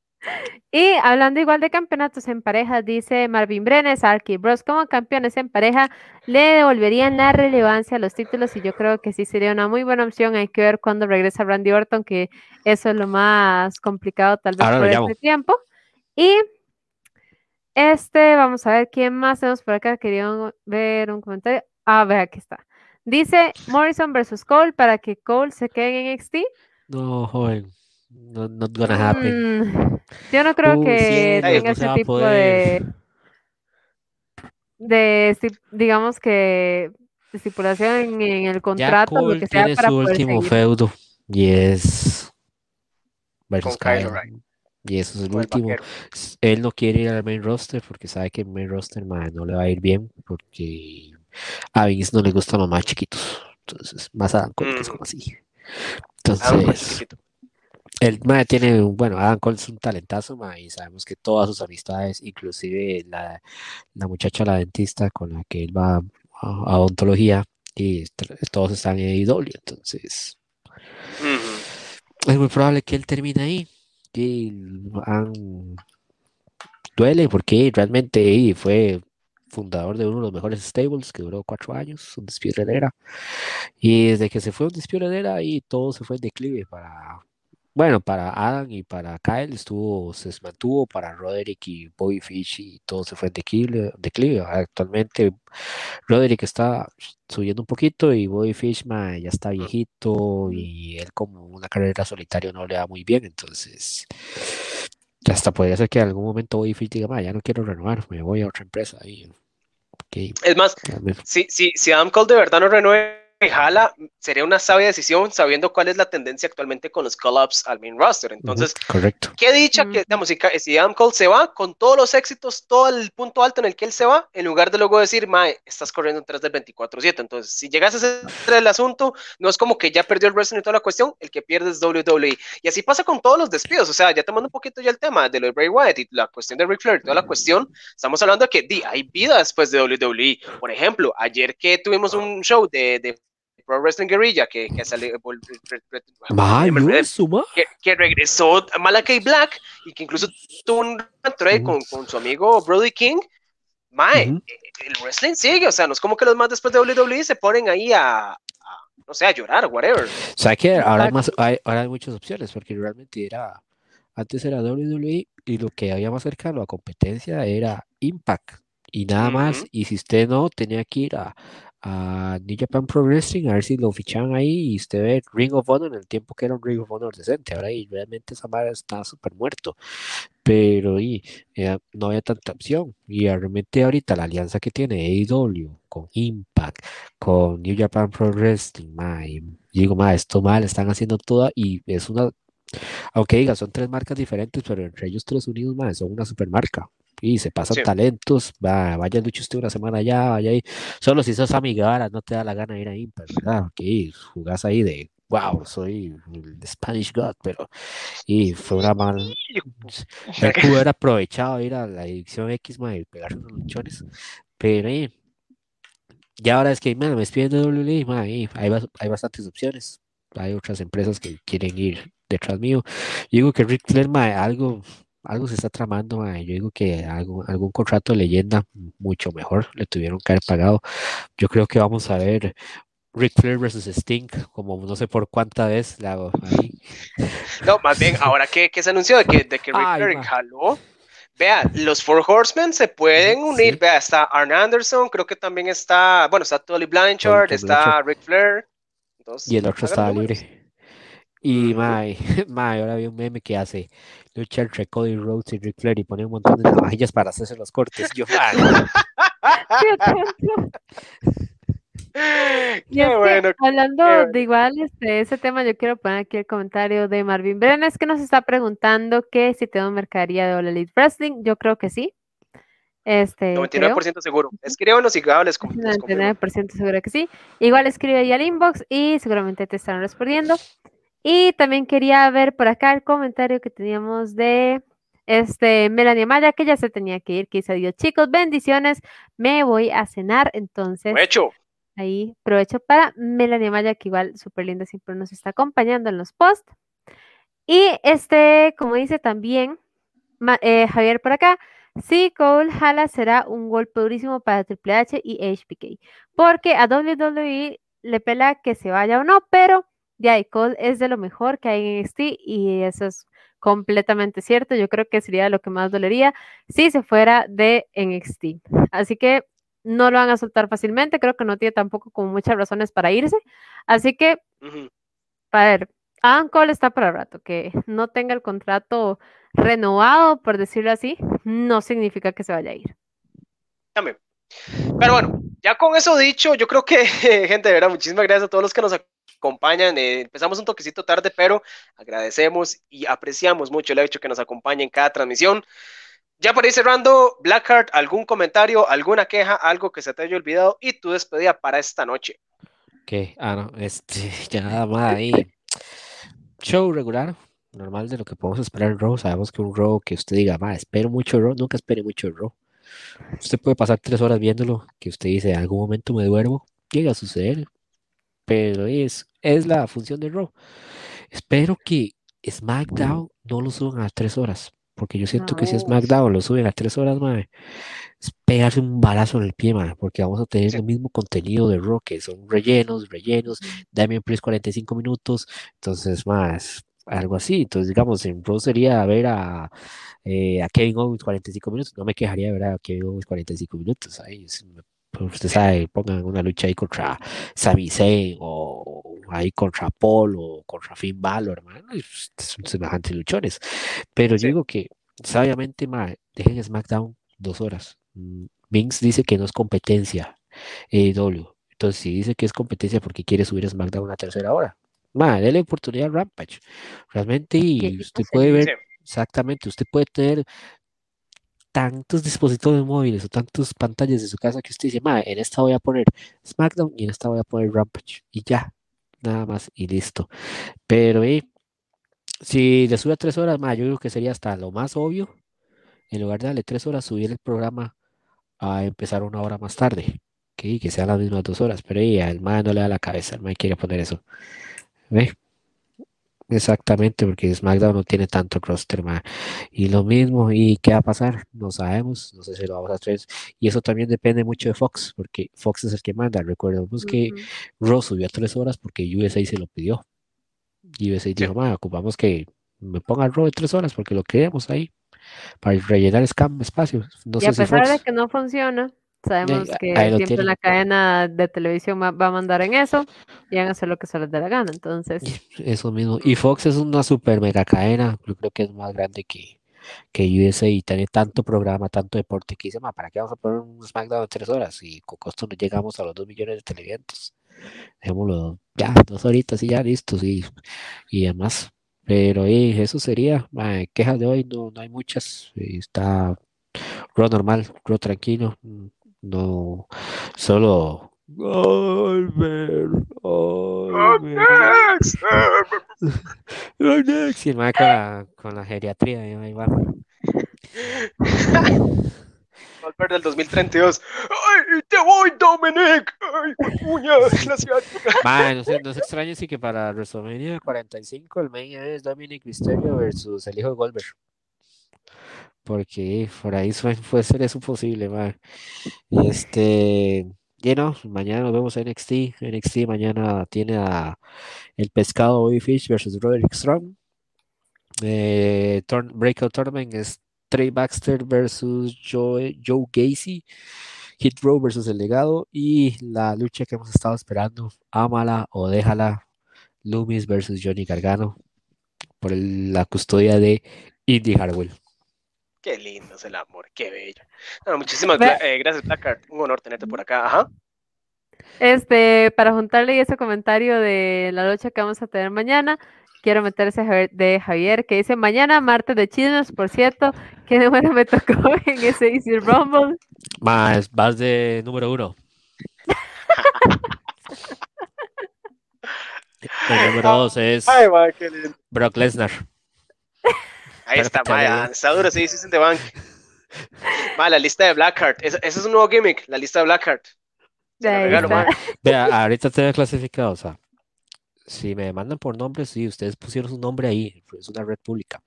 Y hablando igual de campeonatos en pareja, dice Marvin Brenes, Arky Bros como campeones en pareja le devolverían la relevancia a los títulos y yo creo que sí sería una muy buena opción. Hay que ver cuándo regresa Randy Orton, que eso es lo más complicado tal vez Ahora por este tiempo. Y este, vamos a ver quién más tenemos por acá. Quería ver un comentario. Ah, ve, aquí está. Dice Morrison versus Cole para que Cole se quede en NXT. No, joven. No, not gonna happen. Mm, yo no creo Uh, que cielos, tenga ese tipo poder. de, de, digamos que estipulación en, en el contrato, lo que sea tiene para su poder último seguir. feudo y es versus Kyle. Y eso es el último. vaquero. Él no quiere ir al main roster porque sabe que el main roster ma, no le va a ir bien porque a Vince no le gustan los más chiquitos. Entonces, más Adam Cole, que es Mm. como así. Entonces. El mae tiene, un- bueno, Adam Cole es un talentazo, mae, y sabemos que todas sus amistades, inclusive la, la muchacha, la dentista con la que él va a, a odontología, y todos están en AEW, entonces Ujú. es muy probable que él termine ahí. Y duele porque realmente y fue fundador de uno de los mejores stables que duró cuatro años, un Era. Y desde que se fue un Era ahí todo se fue en declive para, bueno, para Adam y para Kyle estuvo, se mantuvo para Roderick y Bobby Fish y todo se fue en declive. declive. Actualmente Roderick está subiendo un poquito y Bobby Fish ya está viejito y él como una carrera solitaria no le da muy bien, entonces hasta podría ser que en algún momento Bobby Fish diga, "Ma, ya no quiero renovar, me voy a otra empresa. Ok, Es más, si, si, si Adam Cole de verdad no renueve y jala, sería una sabia decisión sabiendo cuál es la tendencia actualmente con los call-ups al main roster. Entonces, Ujú, correcto. qué dicha que, Ujú. digamos, si, ca- si Adam Cole se va con todos los éxitos, todo el punto alto en el que él se va, en lugar de luego decir, Mae, estás corriendo en 3 del 24-7. Entonces, si llegas a ser el asunto, no es como que ya perdió el wrestling y toda la cuestión, el que pierde es WWE. Y así pasa con todos los despidos. O sea, ya tomando un poquito ya el tema de lo de Bray Wyatt y la cuestión de Ric Flair y toda la cuestión, estamos hablando de que di, hay vida después de WWE. Por ejemplo, ayer que tuvimos un show de, de Pro Wrestling Guerrilla que, que eso, ma. que, que regresó Malakai Black y que incluso tuvo un trade Ujú. con, con su amigo Brody King. Mae, Ujú. eh, el wrestling sigue, o sea, no es como que los más después de WWE se ponen ahí a, a, no sé, a llorar, whatever. O sea que ahora hay, más, hay, ahora hay muchas opciones, porque realmente era, antes era WWE y lo que había más cercano a competencia era Impact y nada más. Ujú. Y si usted no, tenía que ir a, a New Japan Pro Wrestling a ver si lo fichan ahí y usted ve Ring of Honor en el tiempo que era un Ring of Honor decente. Ahora y realmente esa madre está súper muerto. Pero y, eh, no había tanta opción. Y realmente ahorita la alianza que tiene AEW con Impact, con New Japan Pro Wrestling, digo, ma, esto mal, están haciendo toda y es una, aunque diga, son tres marcas diferentes, pero entre ellos tres unidos, ma, son una supermarca. Y se pasan Sí. talentos, va, vaya lucha usted una semana allá, vaya ahí. Solo si sos amigaras, no te da la gana ir a Impact, ¿verdad? Ok, jugás ahí de, wow, soy el Spanish God, pero, y fue una mal, él pudo haber aprovechado ir a la edición X, y pegarse unos luchones, pero eh, ya ahora es que man, me despiden de WWE, ma, y hay, bas- hay bastantes opciones. Hay otras empresas que quieren ir detrás mío. Yo digo que Rick Flair, algo, algo se está tramando, ma, Yo digo que algún, algún contrato de leyenda mucho mejor le tuvieron que haber pagado. Yo creo que vamos a ver Ric Flair versus Sting, como no sé por cuánta vez la hago ahí. No, más bien, ahora que, que se anunció de que, de que Ric Flair jaló, vea, los Four Horsemen se pueden unir, sí. vea, está Arn Anderson, creo que también está, bueno, está Tully Blanchard, Tully está Blanchard. Ric Flair. Entonces, Y el otro estaba libre. Y mae, mae, ahora vi un meme que hace lucha entre Cody Rhodes y Ric Flair y pone un montón de navajillas para hacerse los cortes. Yo, tonto. Y Qué es que, bueno. hablando bueno. de igual este, ese tema, yo quiero poner aquí el comentario de Marvin Brenes que nos está preguntando que si tengo mercadería de All Elite Wrestling. Yo creo que sí. Este, creo. 99% seguro. Escríbanos y les, com- les confirmo. 99% seguro que sí. Igual escribe ahí al inbox y seguramente te estarán respondiendo. Y también quería ver por acá el comentario que teníamos de este Melanie Maya, que ya se tenía que ir, que dice adiós chicos, bendiciones, me voy a cenar, entonces Hecho. ahí aprovecho para Melanie Maya, que igual súper linda siempre nos está acompañando en los posts. Y este, como dice también eh, Javier por acá, sí, Cole Hala será un golpe durísimo para Triple H y HBK, porque a WWE le pela que se vaya o no, pero ya y Cole es de lo mejor que hay en NXT y eso es completamente cierto. Yo creo que sería lo que más dolería si se fuera de NXT. Así que no lo van a soltar fácilmente, creo que no tiene tampoco como muchas razones para irse. Así que Ujú. a ver, Adam Cole está para rato. Que no tenga el contrato renovado, por decirlo así, no significa que se vaya a ir. Pero bueno, ya con eso dicho, yo creo que, gente, de verdad, muchísimas gracias a todos los que nos acompañan. Eh, empezamos un toquecito tarde, pero agradecemos y apreciamos mucho el hecho que nos acompañen en cada transmisión. Ya para ir cerrando, Blackheart, ¿algún comentario, alguna queja, algo que se te haya olvidado y tu despedida para esta noche? ¿qué? Ah, no, este, ya nada más ahí. Show regular, normal de lo que podemos esperar en Raw. Sabemos que un Raw que usted diga, ma, espero mucho Raw, nunca espere mucho Raw. Usted puede pasar tres horas viéndolo, que usted dice, algún momento me duermo, llega a suceder, pero es, es la función de Raw. Espero que SmackDown no lo suban a tres horas, porque yo siento que si. SmackDown lo suben a tres horas, mae, es pegarse un balazo en el pie, mae, porque vamos a tener Sí. el mismo contenido de Raw, que son rellenos, rellenos, Damian Priest 45 minutos, entonces más algo así. Entonces, digamos, en Raw sería ver a, eh, a Kevin Owens 45 minutos. No me quejaría de ver a Kevin Owens 45 minutos. Ahí, es- pues, usted sabe, pongan una lucha ahí contra Sami Zayn o ahí contra Paul o contra Finn Balor, hermano. Son semejantes luchones. Pero yo digo que, sabiamente, ma, dejen SmackDown dos horas. Mm, Vince dice que no es competencia AEW. Entonces, si dice que es competencia porque quiere subir SmackDown una tercera hora, ma, déle oportunidad a Rampage. Realmente, y usted puede ver, exactamente, usted puede tener tantos dispositivos móviles o tantas pantallas de su casa que usted dice, ma, en esta voy a poner SmackDown y en esta voy a poner Rampage. Y ya, nada más y listo. Pero, eh, si le sube a tres horas, ma, yo creo que sería hasta lo más obvio, en lugar de darle tres horas, subir el programa a empezar una hora más tarde. Que, que sean las mismas dos horas, pero ahí al no le da la cabeza, el man quiere poner eso. ¿Ve? Exactamente, porque SmackDown no tiene tanto roster, ma. Y lo mismo, ¿y qué va a pasar? No sabemos, no sé si lo vamos a hacer. Y eso también depende mucho de Fox, porque Fox es el que manda. Recordemos que. Raw subió a tres horas porque USA se lo pidió. USA dijo, ma, ocupamos que me ponga Raw de tres horas porque lo queremos ahí para rellenar espacio. No y a si pesar de que no funciona, sabemos ahí que siempre tienen. la cadena de televisión va, a mandar en eso y van a hacer lo que se les dé la gana. Entonces, Eso mismo. Y Fox es una super mega cadena. Yo creo que es más grande que, que USA y tiene tanto programa, tanto deporte que dice, "Ma, ¿para qué vamos a poner un SmackDown de tres horas? Y con costo no llegamos a los dos millones de televidentes. Dejémoslo ya, dos horitas y ya listos y, y demás. Pero eh, eso sería. quejas de hoy no, no hay muchas. Está Raw normal, Raw tranquilo. No, solo. Goldberg, Goldberg. You're next. Y el mae con la, con la geriatría, ahí va. Volver del 2032. ¡Ay, te voy, Dominic! ¡Ay, puña! Ciudad. Mae, no se, no se extrañe si que para WrestleMania 45 el main es Dominic Mysterio versus el hijo de Goldberg. Porque por ahí puede ser eso posible, mae. Este. Mañana nos vemos en NXT. NXT mañana tiene a el pescado Bobby Fish versus Roderick Strong. Eh, Breakout Tournament es Trey Baxter versus Joe, Joe Gacy. Hit Row versus el legado y la lucha que hemos estado esperando, ámala o déjala, Loomis versus Johnny Gargano por la custodia de Indy Harwell. Qué lindo es el amor, qué bello. muchísimas eh, gracias, Blackard. Un honor tenerte por acá. Ajá. Este, para juntarle ese comentario de la lucha que vamos a tener mañana, quiero meter ese de Javier que dice mañana martes de chismes, por cierto, qué número me tocó en ese Easy Rumble. Más, vas de número uno. El número dos es Brock Lesnar. Ahí está, Maya. Está duro, sí, sí, de Bank. Ma, la lista de Blackheart. Ese, ese es un nuevo gimmick, la lista de Blackheart. Vea, ahorita te he clasificado, o sea, si me demandan por nombre, sí, ustedes pusieron su nombre ahí, es una red pública.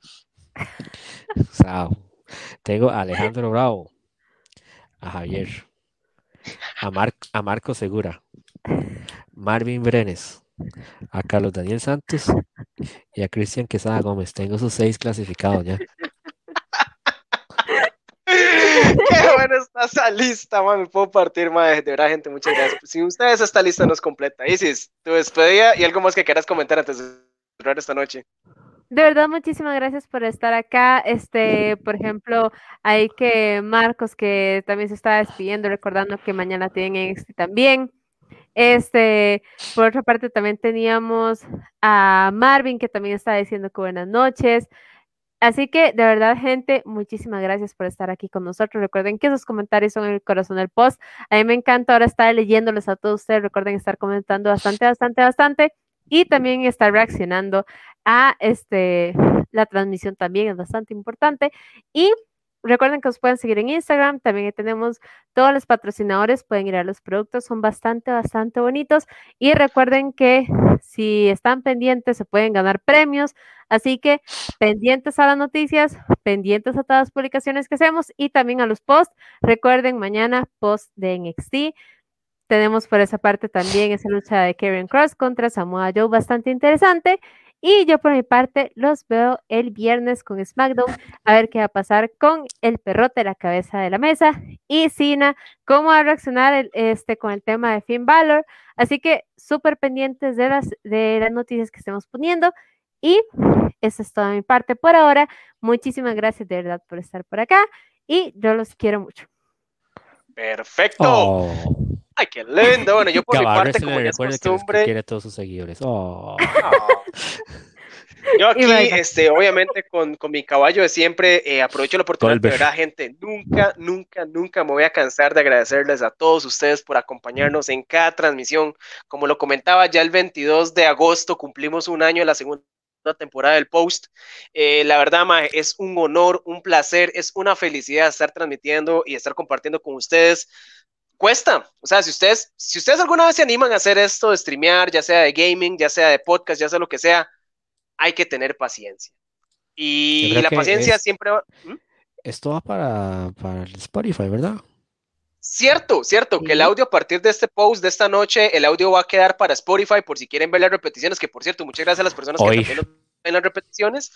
O sea, tengo a Alejandro Bravo, a Javier, a, a Marco Segura, Marvin Brenes, a Carlos Daniel Santos y a Cristian Quesada Gómez. Tengo esos seis clasificados ya. Qué bueno está esa lista, man. Me puedo partir, más De verdad, gente, muchas gracias. Si ustedes esta lista no es completa. Isis, tu despedida y algo más que quieras comentar antes de cerrar esta noche. De verdad, muchísimas gracias por estar acá. Este, por ejemplo, hay que Marcos, que también se está despidiendo, recordando que mañana tienen NXT también. Este, por otra parte, también teníamos a Marvin, que también está diciendo que buenas noches. Así que, de verdad, gente, muchísimas gracias por estar aquí con nosotros. Recuerden que esos comentarios son el corazón del post. A mí me encanta ahora estar leyéndoles a todos ustedes. Recuerden estar comentando bastante, bastante, bastante. Y también estar reaccionando a este, la transmisión también es bastante importante. Y recuerden que nos pueden seguir en Instagram. También tenemos todos los patrocinadores. Pueden ir a los productos. Son bastante, bastante bonitos. Y recuerden que si están pendientes, se pueden ganar premios. Así que pendientes a las noticias, pendientes a todas las publicaciones que hacemos y también a los posts. Recuerden, mañana post de NXT. Tenemos por esa parte también esa lucha de Karen Cross contra Samoa Joe bastante interesante. Y yo por mi parte los veo el viernes con SmackDown a ver qué va a pasar con el perrote de la cabeza de la mesa y Sina, cómo va a reaccionar este, con el tema de Finn Balor. Así que súper pendientes de las, de las noticias que estemos poniendo. Y esa es toda mi parte por ahora. Muchísimas gracias de verdad por estar por acá y yo los quiero mucho. Perfecto. Oh. Ay, qué lindo. Bueno, yo por mi parte, como ya es costumbre. Que quiere a todos sus seguidores. Oh. Yo aquí, este, obviamente, con, con, mi caballo de siempre, eh, aprovecho la oportunidad, de verdad, gente, nunca, nunca, nunca me voy a cansar de agradecerles a todos ustedes por acompañarnos en cada transmisión. Como lo comentaba, ya el 22 de agosto cumplimos un año de la segunda temporada del Post. Eh, la verdad, ma, es un honor, un placer, es una felicidad estar transmitiendo y estar compartiendo con ustedes cuesta. O sea, si ustedes, si ustedes alguna vez se animan a hacer esto de streamear, ya sea de gaming, ya sea de podcast, ya sea lo que sea, hay que tener paciencia. Y la paciencia siempre va... ¿Mm? Esto va para, para el Spotify, ¿verdad? Cierto, cierto, que el audio a partir de este post de esta noche, el audio va a quedar para Spotify por si quieren ver las repeticiones, que por cierto, muchas gracias a las personas que también ven las repeticiones.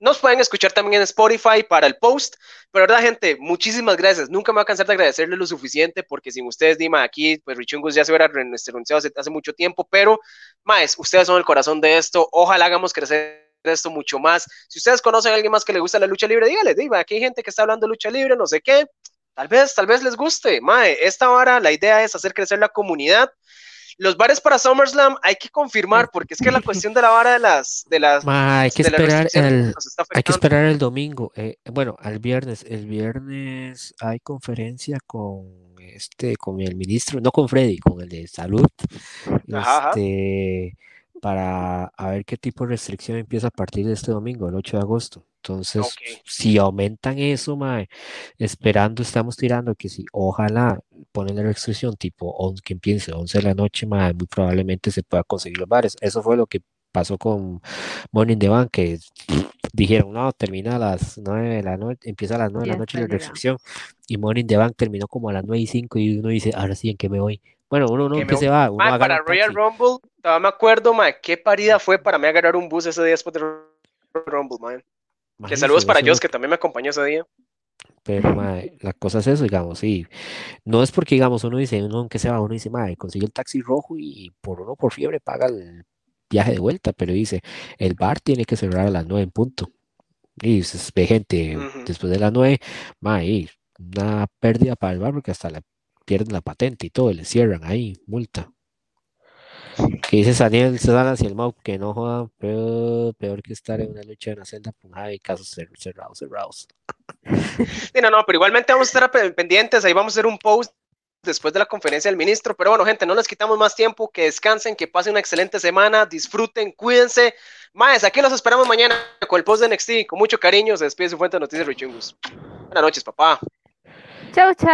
Nos pueden escuchar también en Spotify para el post, pero verdad, gente, muchísimas gracias. Nunca me voy a cansar de agradecerles lo suficiente, porque sin ustedes, Dima, aquí, pues Richungus ya se hubiera renunciado hace, hace mucho tiempo, pero, más, ustedes son el corazón de esto. Ojalá hagamos crecer esto mucho más. Si ustedes conocen a alguien más que le gusta la lucha libre, dígale, Dima, aquí hay gente que está hablando de lucha libre, no sé qué Tal vez, tal vez les guste. Mae, esta hora la idea es hacer crecer la comunidad. Los bares para SummerSlam hay que confirmar, porque es que la cuestión de la vara de las. De las hay, que esperar el, hay que esperar el domingo. Eh, bueno, al viernes. El viernes hay conferencia con este, con el ministro, no con Freddy, con el de salud. este, para a ver qué tipo de restricción empieza a partir de este domingo, el 8 de agosto. Entonces, si aumentan eso, mae, esperando, estamos tirando que si ojalá ponen la restricción tipo que empiece 11 de la noche, mae, muy probablemente se pueda conseguir los bares. Eso fue lo que pasó con Morning the Bank, que dijeron, no, termina a las 9 de la noche, empieza a las 9 de la noche la restricción, y Morning the Bank terminó como a las 9 y 5 y uno dice, ahora sí, ¿en qué me voy? Bueno, uno no Que que se va, uno agarra para Royal. Rumble, todavía me acuerdo, mae, qué parida fue para mí agarrar un bus ese día después de Royal Rumble, mae. Que saludos para Joss, que también me acompañó ese día. Pero, mae, la cosa es eso, digamos, sí. No es porque, digamos, uno dice, uno que se va, uno dice, mae, consigue el taxi rojo y por uno por fiebre paga el viaje de vuelta, pero dice, el bar tiene que cerrar a las nueve en punto. Y dices, ve gente, Ujú. después de las nueve, y una pérdida para el bar porque hasta la pierden la patente y todo, y le cierran ahí, multa. Que dice Daniel Salas y el Mau que no jodan, peor, peor que estar en una lucha de una celda punjada y casos cer- cerrados, cerrados. Sí, no, no, pero igualmente vamos a estar pe- pendientes, ahí vamos a hacer un post después de la conferencia del ministro, pero bueno, gente, no les quitamos más tiempo, que descansen, que pasen una excelente semana, disfruten, cuídense. Más, aquí los esperamos mañana con el post de NXT, con mucho cariño, se despide su fuente de noticias Richungus. Buenas noches, papá. Chau, chau.